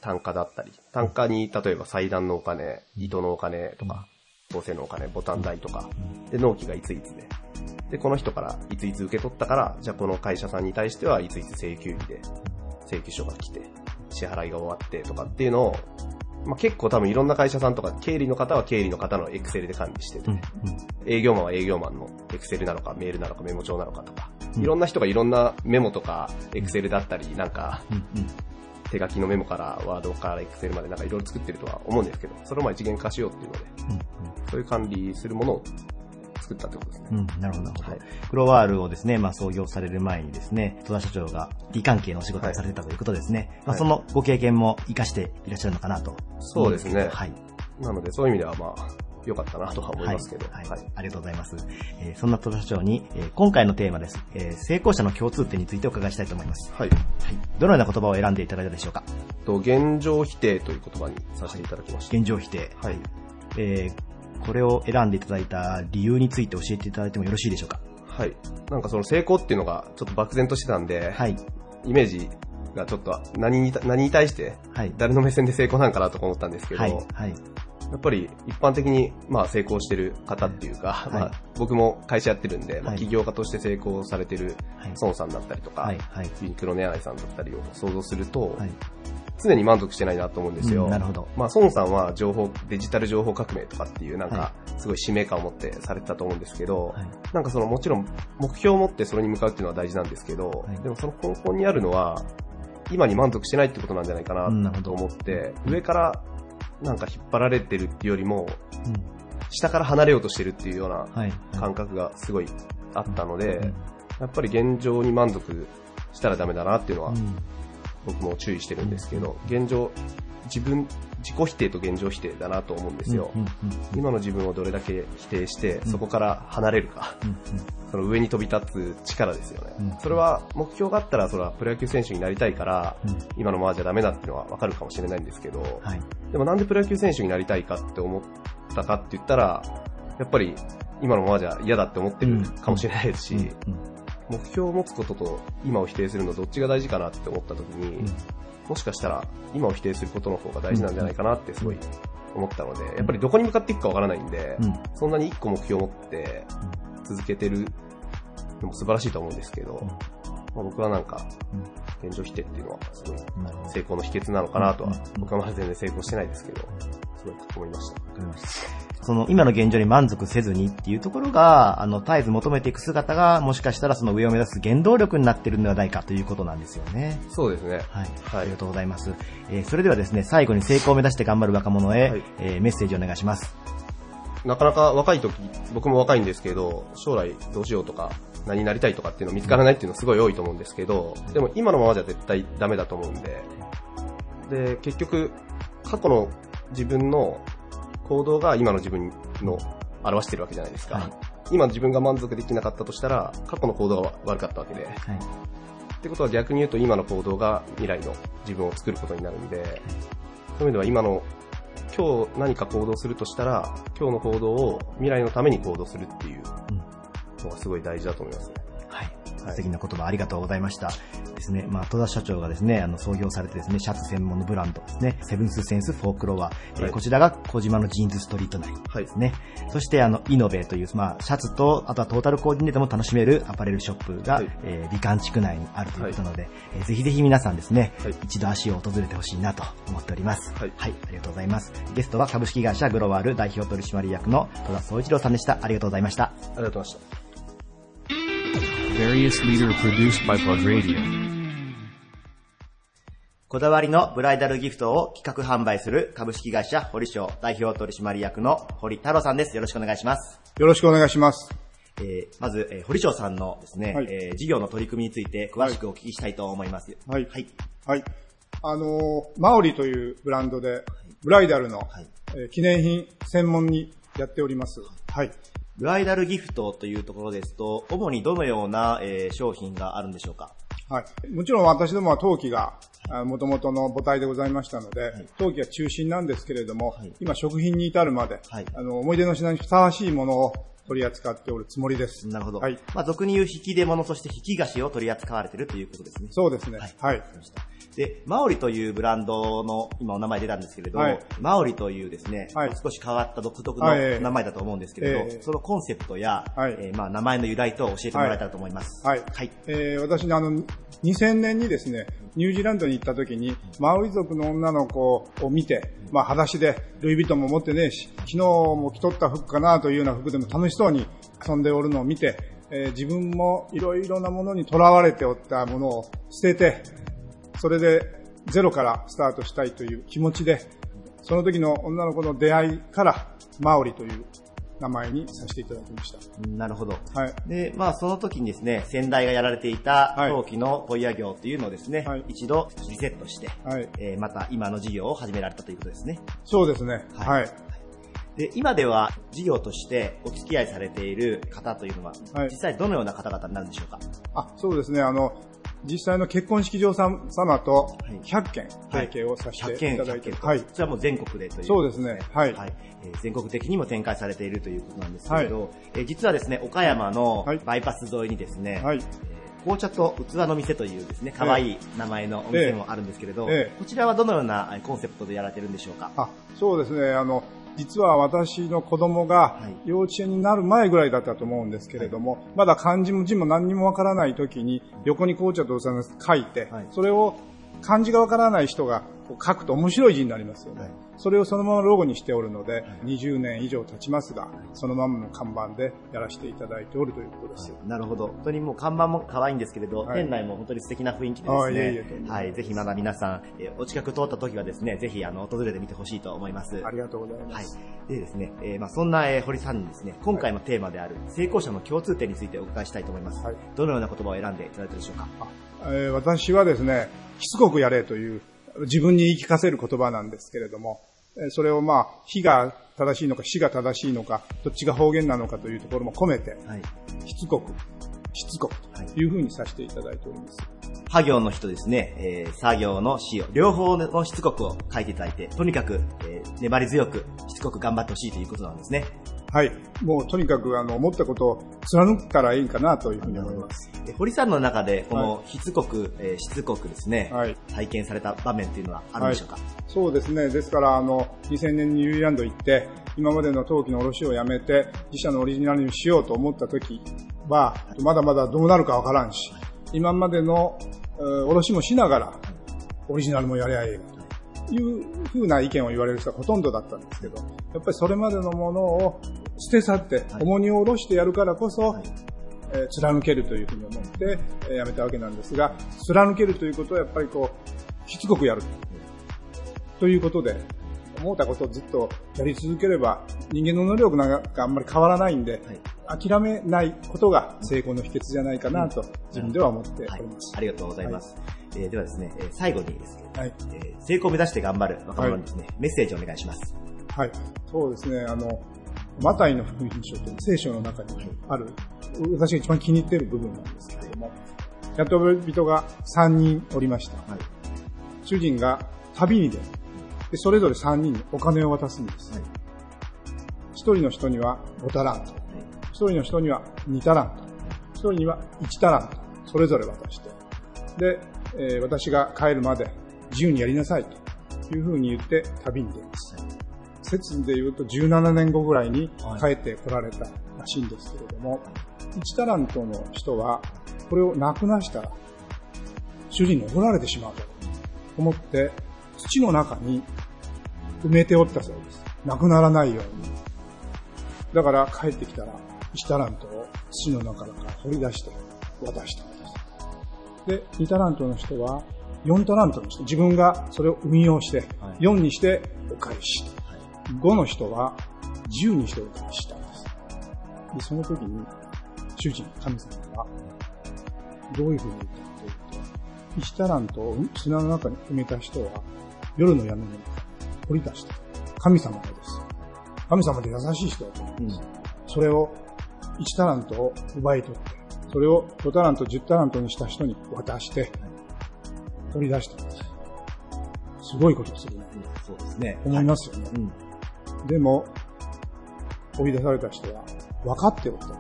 Speaker 9: 単価だったり、単価に例えば祭壇のお金、糸のお金とか、合成のお金、ボタン代とか、で、納期がいついつで、で、この人からいついつ受け取ったから、じゃあこの会社さんに対してはいついつ請求日で、請求書が来て、支払いが終わってとかっていうのを、まあ、結構多分いろんな会社さんとか、経理の方は経理の方のエクセルで管理してて、うんうん、営業マンは営業マンのエクセルなのか、メールなのか、メモ帳なのか。とか、いろんな人がいろんなメモとか、エクセルだったり、なんか、手書きのメモから、ワードからエクセルまでなんかいろいろ作ってるとは思うんですけど、それをまあ一元化しようっていうので、うんうん、そういう管理するものを作ったってことですね。うん、
Speaker 2: なるほど、なるほど。はい、クロワールをですね、まあ創業される前にですね、戸田社長が D 関係のお仕事をされてたということですね。はい、まあそのご経験も活かしていらっしゃるのかなと。
Speaker 9: そうですね。はい。なのでそういう意味ではまあ、良かったなとは思いますけど。はい。はい、
Speaker 2: ありがとうございます。えー、そんな戸田社長に、えー、今回のテーマです、えー。成功者の共通点についてお伺いしたいと思います。はい。はい。どのような言葉を選んでいただいたでしょうか？
Speaker 9: と、現状否定という言葉にさせていただきました。
Speaker 2: 現状否定。はい。えー、これを選んでいただいた理由について教えていただいてもよろしいでしょうか？
Speaker 9: はい。なんかその成功っていうのがちょっと漠然としてたんで、はい。イメージがちょっと何に何に対して、はい、誰の目線で成功なんかなと思ったんですけど、はい、はい、やっぱり一般的にまあ成功してる方っていうか、はい、まあ、僕も会社やってるんで、まあ、起業家として成功されてる孫さんだったりとか、ユニクロネアイさんだったりを想像すると、常に満足してないなと思うんですよ。うん、なるほど。まあ、孫さんは情報、デジタル情報革命とかっていうなんか、すごい使命感を持ってされてたと思うんですけど、はい、なんかそのもちろん目標を持ってそれに向かうっていうのは大事なんですけど、はい、でもその根本にあるのは、今に満足してないってことなんじゃないかなと思って、上からなんか引っ張られてるっていうよりも、うん、下から離れようとしてるっていうような感覚がすごいあったので、やっぱり現状に満足したらダメだなっていうのは、僕も注意してるんですけど、現状、自分、自己否定と現状否定だなと思うんですよ。今の自分をどれだけ否定して、そこから離れるか、その上に飛び立つ力ですよね。それは目標があったら、それはプロ野球選手になりたいから、今のままじゃダメだっていうのはわかるかもしれないんですけど、でもなんでプロ野球選手になりたいかって思ったかって言ったら、やっぱり今のままじゃ嫌だって思ってるかもしれないですし、目標を持つことと今を否定するのどっちが大事かなって思った時に、もしかしたら今を否定することの方が大事なんじゃないかなってすごい思ったので、やっぱりどこに向かっていくかわからないんで、そんなに一個目標を持って続けてるのも素晴らしいと思うんですけど、まあ、僕はなんか、現状否定っていうのはすごい成功の秘訣なのかなとは、僕はまだ全然成功してないですけど、すごい思いました。
Speaker 2: その今の現状に満足せずにっていうところが、あの、絶えず求めていく姿が、もしかしたらその上を目指す原動力になっているのではないかということなんですよね。
Speaker 9: そうですね。
Speaker 2: はい。はい、ありがとうございます。えー、それではですね、最後に成功を目指して頑張る若者へ、はい、えー、メッセージをお願いします。
Speaker 9: なかなか若い時、僕も若いんですけど、将来どうしようとか、何になりたいとかっていうの見つからないっていうのすごい多いと思うんですけど、でも今のままじゃ絶対ダメだと思うんで、で、結局、過去の自分の行動が今の自分の表してるわけじゃないですか。はい、今自分が満足できなかったとしたら、過去の行動が悪かったわけで。はい、ってことは逆に言うと今の行動が未来の自分を作ることになるんで、そういう意味では今の、今日何か行動するとしたら、今日の行動を未来のために行動するっていうのがすごい大事だと思いますね。
Speaker 2: 素敵な言葉ありがとうございました。ですね、まあ、戸田社長がですね、あの、創業されてですね、シャツ専門のブランドですね、セブンスセンスフォークロワ、はい、えー、こちらが小島のジーンズストリート内ですね。はい、そして、あの、イノベという、まあ、シャツと、あとはトータルコーディネートも楽しめるアパレルショップが、はい、えー、美観地区内にあるということなので、はい、えー、ぜひぜひ皆さんですね、はい、一度足を訪れてほしいなと思っております。はい。はい、ありがとうございます。ゲストは株式会社グロワール代表取締役の戸田総一郎さんでした。ありがとうございました。あ
Speaker 9: りがとうございました。
Speaker 2: Various leader produced by Plug Radio. こだわりのブライダルギフトを企画販売する株式会社堀翔代表取締役の堀太郎さんです。よろしくお願いします。
Speaker 10: よろしくお願いします。
Speaker 2: えー、まず、えー、堀翔さんのですね、はい、えー、事業の取り組みについて詳しくお聞きしたいと思います。
Speaker 10: はい。はい。はい。あのー、マオリというブランドで、ブライダルの、はい、えー、記念品専門にやっております。はい。
Speaker 2: ブライダルギフトというところですと、主にどのような、えー、商品があるんでしょうか？
Speaker 10: はい。もちろん私どもは陶器が、もともとの母体でございましたので、はい、陶器が中心なんですけれども、はい、今食品に至るまで、はい、あの、思い出の品にふさわしいものを取り扱っておるつもりです。
Speaker 2: なるほど。はい。まあ、俗に言う引き出物、そして引き菓子を取り扱われているということですね。
Speaker 10: そうですね。はい。はい
Speaker 2: で、マオリというブランドの今お名前出たんですけれど、はい、マオリというですね、はい、少し変わった独特の名前だと思うんですけれど、はい、そのコンセプトや、はい、えー、まあ名前の由来と教えてもらえたらと思います。
Speaker 10: はい。はい、えー、私ね、あの、2000年にですね、ニュージーランドに行った時に、マオリ族の女の子を見て、まあ裸足で、ルイ・ヴィトンも持ってねえし、昨日も着とった服かなというような服でも楽しそうに遊んでおるのを見て、えー、自分もいろいろなものにとらわれておったものを捨てて、それでゼロからスタートしたいという気持ちで、その時の女の子の出会いから、マオリという名前にさせていただきました。
Speaker 2: なるほど。はい。で、まあその時にですね、先代がやられていた陶器の問屋業っていうのをですね、はい、一度リセットして、はい、えー、また今の事業を始められたということですね。
Speaker 10: そうですね。はい。はい、
Speaker 2: で、今では事業としてお付き合いされている方というのは、はい、実際どのような方々になるんでしょうか？
Speaker 10: あ、そうですね。あの、実際の結婚式場様と100件提携をさせていただいて、
Speaker 2: はい。それはもう全国でという、
Speaker 10: そうですね。はい。はい。
Speaker 2: えー、全国的にも展開されているということなんですけれど、はい、えー、実はですね、岡山のバイパス沿いにですね、はい、紅茶と器の店というですね、可愛い名前のお店もあるんですけれど、えー、こちらはどのようなコンセプトでやられてるんでしょうか？
Speaker 10: あそうですね、あの、実は私の子供が幼稚園になる前ぐらいだったと思うんですけれども、はい、まだ漢字も字も何にもわからない時に横に紅茶とお茶が書いて、はい、それを漢字がわからない人が書くと面白い字になりますよね。はいそれをそのままロゴにしておるので、20年以上経ちますが、そのままの看板でやらせていただいておるということです。
Speaker 2: なるほど。本当にもう看板も可愛いんですけれど、はい、店内も本当に素敵な雰囲気でですね、いえいえはい、ぜひまだ皆さん、えお近く通った時はですね、ぜひあの訪れてみてほしいと思います。
Speaker 10: ありがとうございます。
Speaker 2: はい。でですね、えー、まあそんな、えー、堀さんにですね、今回のテーマである成功者の共通点についてお伺いしたいと思います。はい、どのような言葉を選んでいただいたでしょうか？
Speaker 10: えー、私はですね、しつこくやれという自分に言い聞かせる言葉なんですけれども、それをまあ、非が正しいのか、死が正しいのか、どっちが方言なのかというところも込めて、はい、しつこく、しつこくというふうにさせていただいております。
Speaker 2: 作業の人ですね、えー、作業の死を、両方のしつこくを書いていただいて、とにかく、えー、粘り強く、しつこく頑張ってほしいということなんですね。
Speaker 10: はい。もうとにかくあの思ったことを貫くからいいかなというふうに思います。
Speaker 2: 堀さんの中でこのしつこく、はい、えー、しつこくですね、はい、体験された場面っていうのはあるんでしょうか、はい、
Speaker 10: そうですね。ですからあの2000年にニュージーランド行って今までの陶器の卸をやめて自社のオリジナルにしようと思った時はまだまだどうなるかわからんし、今までの卸もしながらオリジナルもやりゃええいうふうな意見を言われる人がほとんどだったんですけど、やっぱりそれまでのものを捨て去って、重荷を下ろしてやるからこそ、えー、貫けるというふうに思って、えー、やめたわけなんですが、貫けるということはやっぱりこう、しつこくやる。ということで、思ったことをずっとやり続ければ、人間の能力なんかあんまり変わらないんで、はい、諦めないことが成功の秘訣じゃないかなと、自分では思っております、
Speaker 2: はい。ありがとうございます。はいえー、ではですね、え最後にですね、はいえー、成功を目指して頑張る若者にですね、はい、メッセージをお願いします。
Speaker 10: はい。そうですね、あの、マタイの福音書という聖書の中にある、私が一番気に入っている部分なんですけれども、雇い人が3人おりました。はい、主人が旅に出る。で、それぞれ3人にお金を渡すんです。はい、1人の人には5タラント。1人の人には2タラント。1人には1タラント。それぞれ渡して。で、えー、私が帰るまで自由にやりなさいというふうに言って旅に出ます。説で言うと17年後ぐらいに帰ってこられたらしいんですけれども、1タラントの人はこれをなくなしたら主人に怒られてしまうと思って土の中に埋めておったそうです。なくならないように。だから帰ってきたら1タラントを土の中から掘り出して渡したんです。で、2タラントの人は4タラントの人、自分がそれを運用して、4にしてお返し。5の人は10にしてお返ししたんです。で、その時に主人、神様がどういうふうに言ったかというと、1タラントを砂の中に埋めた人は夜の闇の中掘り出した。神様がです。神様で優しい人だと思。うん、それを1タラントを奪い取って、それを5タラント、10タラントにした人に渡して、取り出したす。すごいことするね。
Speaker 2: そうですね。
Speaker 10: 思いますよね。うん、でも、追い出された人は分かっておったと。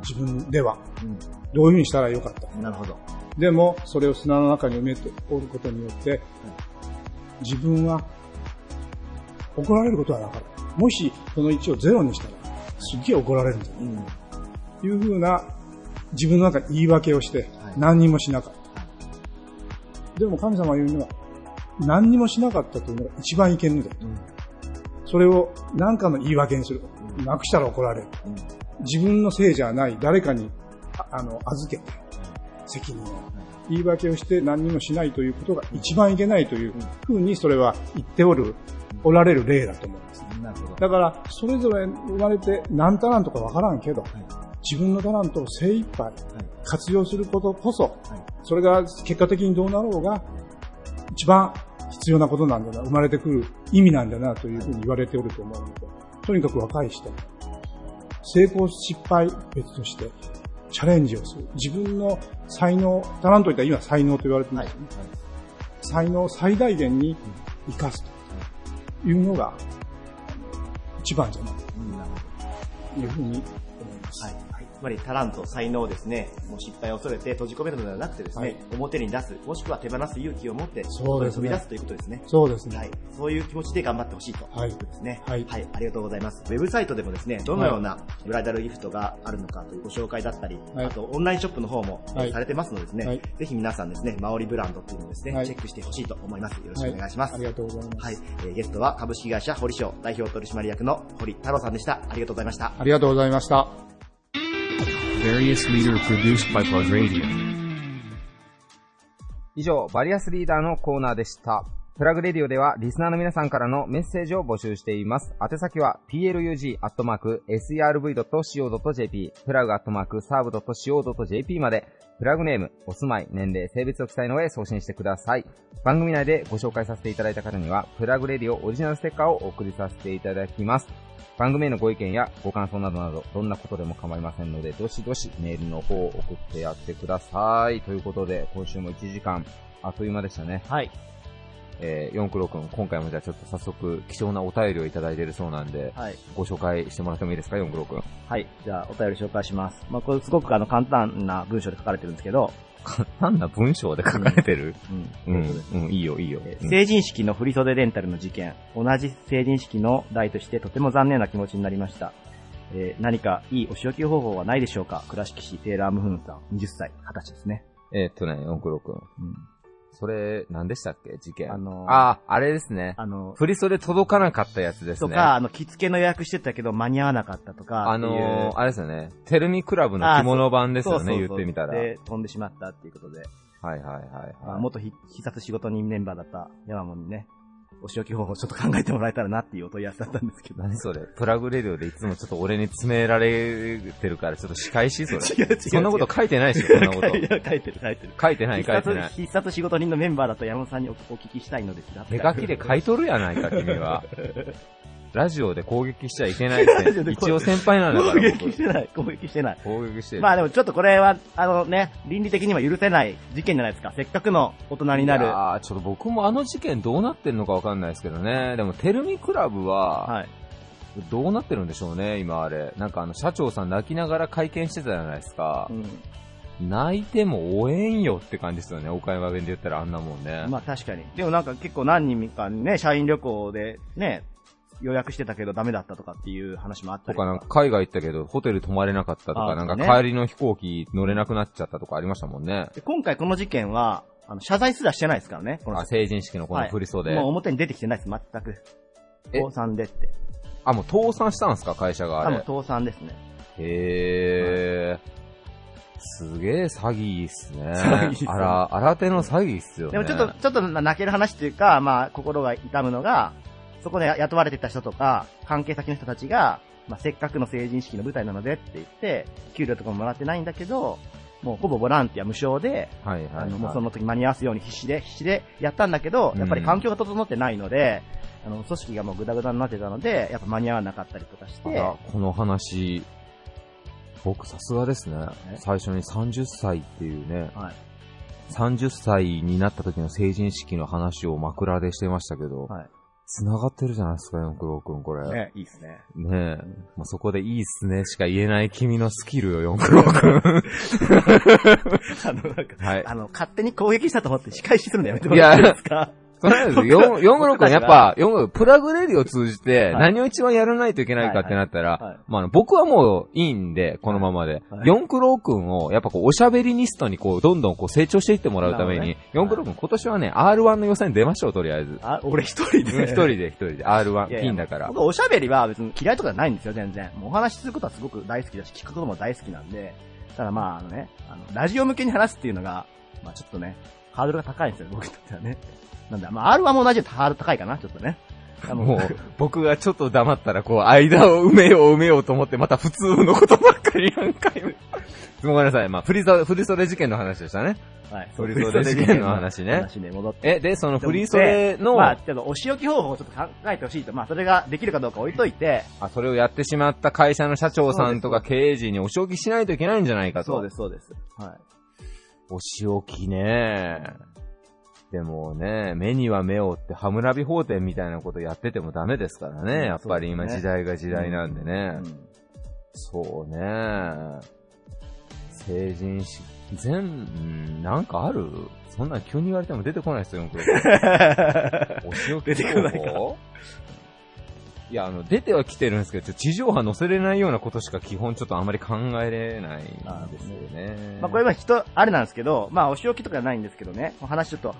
Speaker 10: 自分では。うん、どういうふうにしたらよかった
Speaker 2: なるほど。
Speaker 10: でも、それを砂の中に埋めておることによって、自分は怒られることはなかった。もし、その1をゼロにしたら、すっげえ怒られるんじゃない、うんいうふうな自分の中で言い訳をして、何にもしなかった。でも神様が言うのは、何にもしなかったというのが一番いけんのだと。それを何かの言い訳にする。なくしたら怒られる。自分のせいじゃない、誰かに、あの、預けて、責任を。言い訳をして何にもしないということが一番いけないというふうにそれは言っておる、おられる例だと思うんです、ね。だから、それぞれ生まれて何タランとかわからんけど、自分のタラントを精一杯活用することこそ、それが結果的にどうなろうが、一番必要なことなんだな、生まれてくる意味なんだなというふうに言われておると思うので、とにかく若い人、成功失敗別として、チャレンジをする。自分の才能、タラントといったら今才能と言われてますよね。はい、才能を最大限に生かすというのが一番じゃないかというふうに思います。
Speaker 2: はいつまりタラント、才能をですね、もう失敗を恐れて閉じ込めるのではなくてですね、はい、表に出す、もしくは手放す勇気を持って、そうですね。飛び出すということですね。
Speaker 10: そうですね。
Speaker 2: はい。そういう気持ちで頑張ってほしいということですね。はい。はい。ありがとうございます。ウェブサイトでもですね、どのようなブライダルギフトがあるのかというご紹介だったり、はい、あとオンラインショップの方もされてますのでですね、はい、ぜひ皆さんですね、マオリブランドというのをですね、はい、チェックしてほしいと思います。よろしくお願いします。
Speaker 10: ありがとうございます。
Speaker 2: はい。えー、ゲストは株式会社堀賞代表取締役の堀太郎さんでした。ありがとうございました。
Speaker 10: ありがとうございました。
Speaker 1: Various leader produced by Plug Radio 以上、バリアスリーダーのコーナーでした。プラグレディオではリスナーの皆さんからのメッセージを募集しています。宛先は plug.serv.co.jp、プラグ .serv.co.jp まで、プラグネーム、お住まい、年齢、性別を記載の上送信してください。番組内でご紹介させていただいた方には、プラグレディオオリジナルステッカーをお送りさせていただきます。番組へのご意見やご感想などなど、どんなことでも構いませんので、どしどしメールの方を送ってやってください。ということで、今週も1時間、あっという間でしたね。
Speaker 2: はい。
Speaker 1: えー、四九郎くん、今回もじゃあちょっと早速貴重なお便りをいただいているそうなんで、はい。ご紹介してもらってもいいですか、四九郎くん。
Speaker 2: はい。じゃあ、お便り紹介します。まあ、これすごくあの、簡単な文章で書かれてるんですけど、
Speaker 1: 簡単な文章で書かれてる、うん、うん、うん、いいよ、いいよ。
Speaker 2: 成人式の振袖レンタルの事件、同じ成人式の代としてとても残念な気持ちになりました。えー、何かいいお仕置き方法はないでしょうか？倉敷市テーラームフーンさん、20歳、20歳ですね。
Speaker 1: えー、っとね、四九郎くん。うんそれ、何でしたっけ？事件。あのー、ああ、あれですね。あのー、振袖届かなかったやつですね。
Speaker 2: とか、あの、着付けの予約してたけど間に合わなかったとか。
Speaker 1: あのー、あれですよね。テルミクラブの着物版ですよね、言ってみたら。
Speaker 2: で、飛んでしまったっていうことで。
Speaker 1: はいはいはい、
Speaker 2: はい。元必殺仕事人メンバーだった山本にね、お仕置き方法をちょっと考えてもらえたらなっていうお問い合わせだったんですけど。
Speaker 1: 何それ？プラグレディオでいつもちょっと俺に詰められてるから、ちょっと仕返しそれ。
Speaker 2: 違う違う
Speaker 1: そんなこと書いてないでしょ、そんなこと。
Speaker 2: いや書いてる書いてる。
Speaker 1: 書いてない、書いてない。
Speaker 2: 必殺仕事人のメンバーだと山本さんにお聞きしたいのですが。
Speaker 1: 手書きで書いとるやないか、君は。ラジオで攻撃しちゃいけない ですね。一応先輩なんだから。
Speaker 2: 攻撃してない、攻撃してない。
Speaker 1: 攻撃してる。
Speaker 2: まあでもちょっとこれは、あのね、倫理的には許せない事件じゃないですか。せっかくの大人になる。
Speaker 1: ああ、ちょっと僕もあの事件どうなってんのかわかんないですけどね。でも、テルミクラブは、はい。どうなってるんでしょうね、今あれ。なんかあの、社長さん泣きながら会見してたじゃないですか。うん、泣いても応援よって感じですよね、岡山弁で言ったらあんなもんね。
Speaker 2: まあ確かに。でもなんか結構何人かね、社員旅行でね、予約してたけどダメだったとかっていう話もあったりとか。
Speaker 1: なんか海外行ったけどホテル泊まれなかったとか、なんか帰りの飛行機乗れなくなっちゃったとかありましたもんね。
Speaker 2: 今回この事件は、あの、謝罪すらしてないですからね。
Speaker 1: このあ、成人式のこの振り袖、
Speaker 2: はい、もう表に出てきてないです、全く。倒産でって。
Speaker 1: あ、もう倒産したんですか、会社があれ。
Speaker 2: 多分倒産ですね。
Speaker 1: へー。すげえ詐欺っすね。詐欺あら、新手の詐欺っすよね。
Speaker 2: でもちょっと、ちょっと泣ける話っていうか、まあ、心が痛むのが、そこで雇われてた人とか、関係先の人たちが、まあ、せっかくの成人式の舞台なのでって言って、給料とかももらってないんだけど、もうほぼボランティア無償で、はいはい、はい、あの、もうその時間に合わすように必死で、必死でやったんだけど、やっぱり環境が整ってないので、うん、あの、組織がもうグダグダになってたので、やっぱ間に合わなかったりとかして。
Speaker 1: この話、僕さすがですね。最初に30歳っていうね、はい、30歳になった時の成人式の話を枕でしてましたけど、はい、繋がってるじゃないですか、四九郎くん、これ。
Speaker 2: ね、いいっすね。
Speaker 1: ねえ。まあ、そこでいいっすねしか言えない君のスキルよ、四九郎くん。
Speaker 2: あの、なんか、はい、あの、勝手に攻撃したと思って仕返しするのやめてもらっていいですか？
Speaker 1: そうなんですよ。4、4、6やっぱ、4、プラグレディを通じて、何を一番やらないといけないかってなったら、まあ、僕はもういいんで、このままで。4クロー君を、やっぱこう、おしゃべりニストにこう、どんどんこう、成長していってもらうために、4クロー君今年はね、R1 の予選出ましょう、とりあえず。
Speaker 2: あ、俺一人で。
Speaker 1: 一人で一人で、R1、ピンだから。
Speaker 2: 僕、おしゃべりは別に嫌いとかないんですよ、全然。もうお話しすることはすごく大好きだし、聞くことも大好きなんで、ただまあ、あのね、あの、ラジオ向けに話すっていうのが、まあちょっとね、ハードルが高いんですよ、僕にとってはね。なんだ、まあ、R1 も同じでハード高いかな、ちょっとね。
Speaker 1: もう、僕がちょっと黙ったら、こう、間を埋めよう埋めようと思って、また普通のことばっかり何回も。ごめんなさい。まあ、振り袖、振り袖事件の話でしたね。はい。振り袖事件の話ね。話
Speaker 2: ね、戻って。
Speaker 1: え、で、その振り袖の、
Speaker 2: まあ、ちょっとお仕置き方法をちょっと考えてほしいと。まあ、それができるかどうか置いといて。
Speaker 1: あ、それをやってしまった会社の社長さんとか経営陣にお仕置きしないといけないんじゃないかと。
Speaker 2: そうです、そうです。はい。
Speaker 1: お仕置きねでもね、目には目をってハムラビ法典みたいなことやっててもダメですからね。やっぱり今時代が時代なんでね。うん、そうね。成人式、全、なんかある？そんな急に言われても出てこないですよ、僕。お仕置き出てこないか。いや、あの、出ては来てるんですけど、地上波載せれないようなことしか基本ちょっとあまり考えれないんですよね。
Speaker 2: まあこれは人、あれなんですけど、まあお仕置きとかじゃないんですけどね、話ちょっと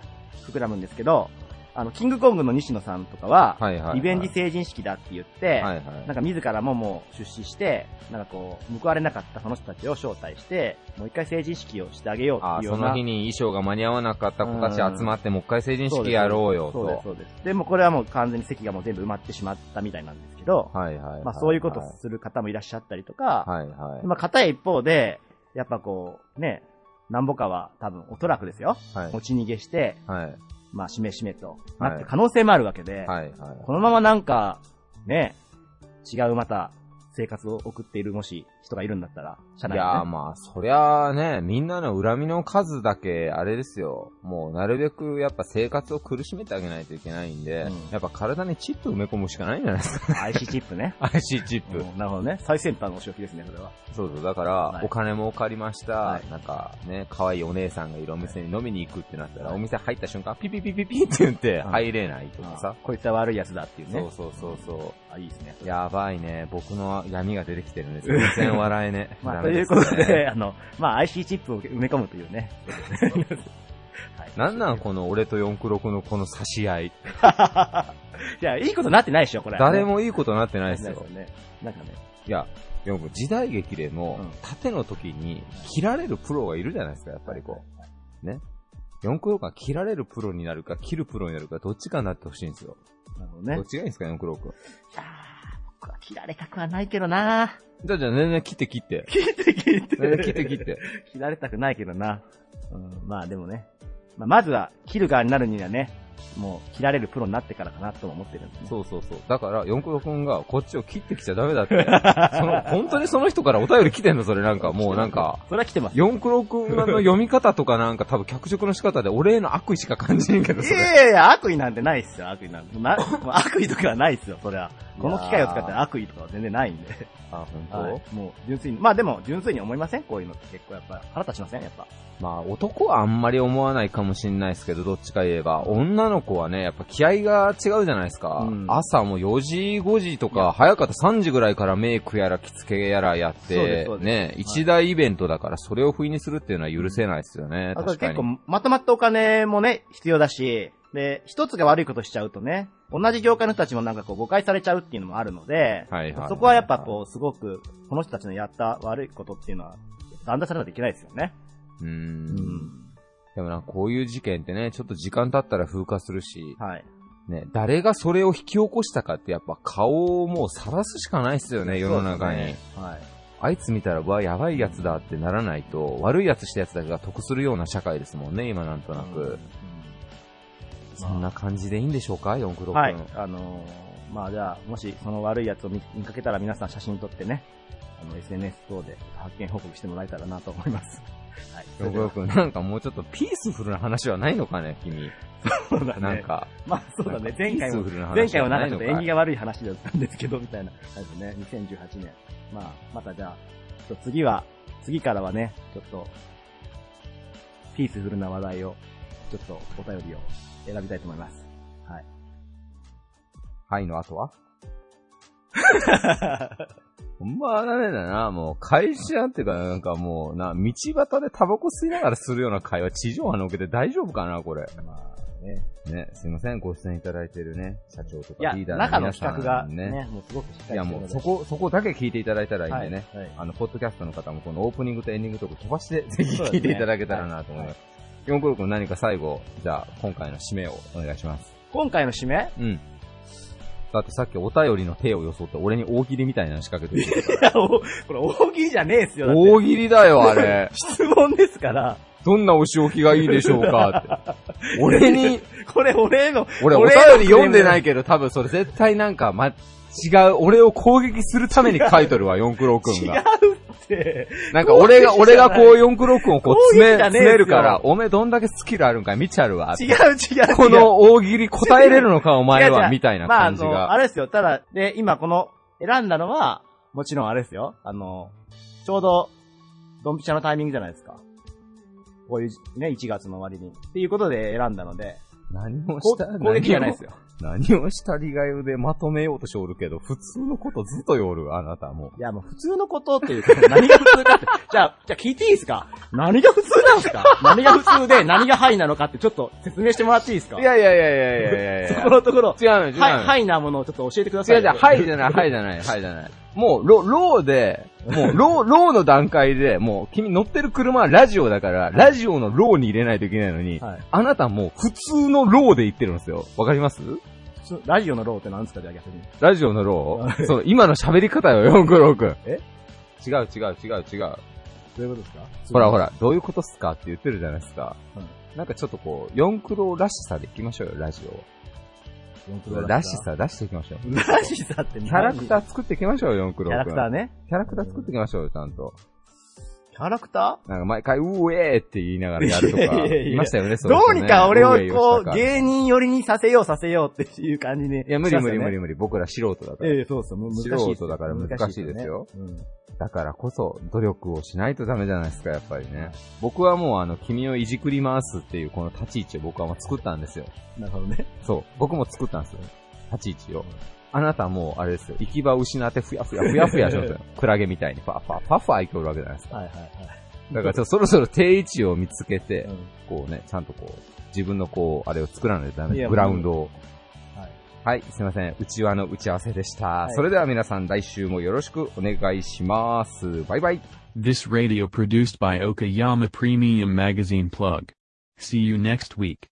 Speaker 2: 膨らむんですけど、あの、キングコングの西野さんとかは、はいはいはい、リベンジ成人式だって言って、はいはい、なんか自らももう出資して、なんかこう、報われなかったその人たちを招待して、もう一回成人式をしてあげようっていうような。
Speaker 1: その日に衣装が間に合わなかった子たち集まって、もう一回成人式やろうよ
Speaker 2: と。そうです、そうです。でもこれはもう完全に席がもう全部埋まってしまったみたいなんですけど、はいはい、はい、まあそういうことする方もいらっしゃったりとか、はいはい。まあ片一方で、やっぱこう、ね、なんぼかは多分おそらくですよ。はい、持ち逃げして、はい。まあ、しめしめとなって可能性もあるわけで、はいはい、このままなんか、ね、違うまた生活を送っているもし人がいるんだったら、
Speaker 1: 社内で、ね、いやまあ、そりゃあね、みんなの恨みの数だけ、あれですよ。もう、なるべくやっぱ生活を苦しめてあげないといけないんで、うん、やっぱ体にチップ埋め込むしかないんじゃないですか、
Speaker 2: IC チップね。
Speaker 1: IC チップ。
Speaker 2: なるほどね。最先端のお仕置きですね、それは。
Speaker 1: そうそう、だから、はい、お金も借りました、はい、なんかね、可愛いお姉さんがいるお店に飲みに行くってなったら、はい、お店入った瞬間、ピピピピピって言って入れないとかさ。
Speaker 2: こいつは悪い奴だっていうね。
Speaker 1: そうそうそうそう。
Speaker 2: あ、いいですね。
Speaker 1: やばいね。僕の闇が出てきてるんです 全然笑えね。
Speaker 2: まあ、ということで、あの、まあ、IC チップを埋め込むというね。
Speaker 1: はい、なんなんこの俺と四九六のこの差し合い。い
Speaker 2: や、いいことなってないでしょ、これ、
Speaker 1: 誰もいいことなってないですよ。
Speaker 2: ね、なんかね。
Speaker 1: いや、でも時代劇でも、縦の時に切られるプロがいるじゃないですか、やっぱりこう。ね。4クロが切られるプロになるか、切るプロになるか、どっちかになってほしいんですよ。
Speaker 2: なるほどね。
Speaker 1: どっちがいいんですか、4クローク。い
Speaker 2: やー、僕は切られたくはないけどな
Speaker 1: じゃあじゃあ全然切って切って。
Speaker 2: 切って切って。
Speaker 1: 切って切って。
Speaker 2: 切られたくないけどな。うん、まあでもね。まあ、まずは、切る側になるにはね、もう切られるプロになってからかなと思ってるんで、ね、
Speaker 1: そうそうそう。だから、四九郎くんがこっちを切ってきちゃダメだって。その、本当にその人からお便り来てんのそれなんか、もうなんか。
Speaker 2: それは来てます。
Speaker 1: 四九郎くんの読み方とかなんか多分脚色の仕方で俺への悪意しか感じんけど、
Speaker 2: いやいやいや、悪意なんてないっすよ、悪意なんて。な悪意とかはないっすよ、それは。この機械を使って悪意とかは全然ないんで。
Speaker 1: あ、本当、はい、
Speaker 2: もう、純粋に。まあでも、純粋に思いません？こういうのって結構やっぱ、腹立ちませんやっぱ。
Speaker 1: まあ、男はあんまり思わないかもしんないですけど、どっちか言えば。女の子はね、やっぱ気合が違うじゃないですか。うん、朝も4時、5時とか、早かった3時ぐらいからメイクやら着付けやらやって、ね、一大イベントだから、それを不意にするっていうのは許せないですよね。
Speaker 2: あと結構、まとまったお金もね、必要だし、で、一つが悪いことしちゃうとね、同じ業界の人たちもなんかこう誤解されちゃうっていうのもあるので、はいはい、そこはやっぱこう、すごく、この人たちのやった悪いことっていうのは、断断されないといけないですよね。
Speaker 1: うん。でもな、こういう事件ってね、ちょっと時間経ったら風化するし、はい。ね、誰がそれを引き起こしたかってやっぱ顔をもう晒すしかないっすよね、世の中に。ね、はい。あいつ見たら、わ、やばいやつだってならないと、悪いやつしたやつだけが得するような社会ですもんね、今なんとなく。うんそんな感じでいいんでしょうか、四九六
Speaker 2: はい。あのー、まあじゃあ、もしその悪いやつを見かけたら皆さん写真撮ってね、あの、SNS 等で発見報告してもらえたらなと思います。
Speaker 1: はい。四九六なんかもうちょっとピースフルな話はないのかね、君。
Speaker 2: そうだね。なんか。まあそうだね、前回も、前回はなんかちょっと縁起が悪い話だったんですけど、みたいな感じでね、2018年。まあ、またじゃあ、ちょっと次は、次からはね、ちょっと、ピースフルな話題を、ちょっとお便りを選びたいと思います。はい。
Speaker 1: はいの後は？ほんまダメだな、もう会社っていうかなんかもうな、道端でタバコ吸いながらするような会話地上波の受けて大丈夫かな、これ。まあね。ね、すいません、ご出演いただいてるね、社長とかリーダーの皆さん、ね。中の企画がね、もうすごくしっかりいやもうそこ、そこだけ聞いていただいたらいいんでね、はいはい、あの、ポッドキャストの方もこのオープニングとエンディングとか飛ばして、ぜひ聞いていただけたらなと思います。四クロ君何か最後、じゃあ、今回の締めをお願いします。
Speaker 2: 今回の締め？
Speaker 1: うん。だってさっきお便りの手を装って俺に大喜利みたいなの仕掛けて
Speaker 2: る。いや、これ大喜利じゃねえっすよ。
Speaker 1: 大喜利だよ、あれ。
Speaker 2: 質問ですから。
Speaker 1: どんなお仕置きがいいでしょうかって。俺に、
Speaker 2: これ俺の、
Speaker 1: 俺お便り読んでないけど多分それ絶対なんか、ま、違う、俺を攻撃するために書いとるわ、四九郎くんが。
Speaker 2: 違うって。
Speaker 1: なんか俺が、俺がこう四九六をこう詰め、詰めるから、おめえどんだけスキルあるんか見ちゃるわ。
Speaker 2: 違う違う
Speaker 1: この大喜利答えれるのかお前は、みたいな感じが。ま
Speaker 2: あ、あれですよ。ただ、で、今この選んだのは、もちろんあれですよ。あの、ちょうど、ドンピシャのタイミングじゃないですか。こういうね、1月の終わりに。っていうことで選んだので。
Speaker 1: 何もした、
Speaker 2: 攻撃じゃないですよ。
Speaker 1: 何をしたりがゆでまとめようとしておるけど、普通のことずっとよる、あなたも。
Speaker 2: いや、もう普通のことっていうか、何が普通かって。じゃあ、じゃあ聞いていいですか？何が普通なんですか？何が普通で何がハイなのかってちょっと説明してもらっていいですか？
Speaker 1: いやいやいやいやいやいや
Speaker 2: そ このところ。
Speaker 1: 違うの違うの。
Speaker 2: ハイなものをちょっと教えてください。
Speaker 1: 違う違う、ハイじゃない、ハイじゃない、ハイじゃない。もう、ロ、ローで、もう、ロー、ローの段階で、もう、君乗ってる車はラジオだから、ラジオのローに入れないといけないのに、はい、あなたもう普通のローで言ってるんですよ。わかります？
Speaker 2: ラジオのローって何ですかじゃあ逆に。
Speaker 1: ラジオのローそう、今の喋り方よ、四九六。え？違う違う違う違う。どう
Speaker 2: いうことですか？
Speaker 1: ほらほら、どういうことっすかって言ってるじゃないですか。うん、なんかちょっとこう、四九郎らしさでいきましょうよ、ラジオ。らしさ出していきましょう。
Speaker 2: らしさって
Speaker 1: キャラクター作っていきましょうよ、四九郎
Speaker 2: キャラクターね。
Speaker 1: キャラクター作っていきましょうよ、ちゃんと。
Speaker 2: キャラクタ
Speaker 1: ー？なんか毎回、うえーって言いながらやるとか、いましたよね、
Speaker 2: そう、ね、どうにか俺をこう、芸人寄りにさせようさせようっていう感じに、
Speaker 1: いや、無理無理無理無理。僕ら素人だから。
Speaker 2: ええそうそう、難しい。
Speaker 1: 素人だから難しいですよ。だからこそ、努力をしないとダメじゃないですか、やっぱりね。僕はもうあの、君をいじくり回すっていうこの立ち位置を僕はもう作ったんですよ。
Speaker 2: なるほどね。
Speaker 1: そう。僕も作ったんですよ。立ち位置を。あなたもう、あれですよ、行き場を失ってふやふやふやふやしますよ。クラゲみたいに、パファ、パファ行くわけじゃないですか。はいはいはい。だからそろそろ定位置を見つけて、こうね、ちゃんとこう、自分のこう、あれを作らないとダメ。グラウンドを。はい。はい、すいません。内輪の打ち合わせでした。はい、それでは皆さん来週もよろしくお願いします。バイバイ。This radio produced by Okayama Premium Magazine Plug.
Speaker 11: See you next week.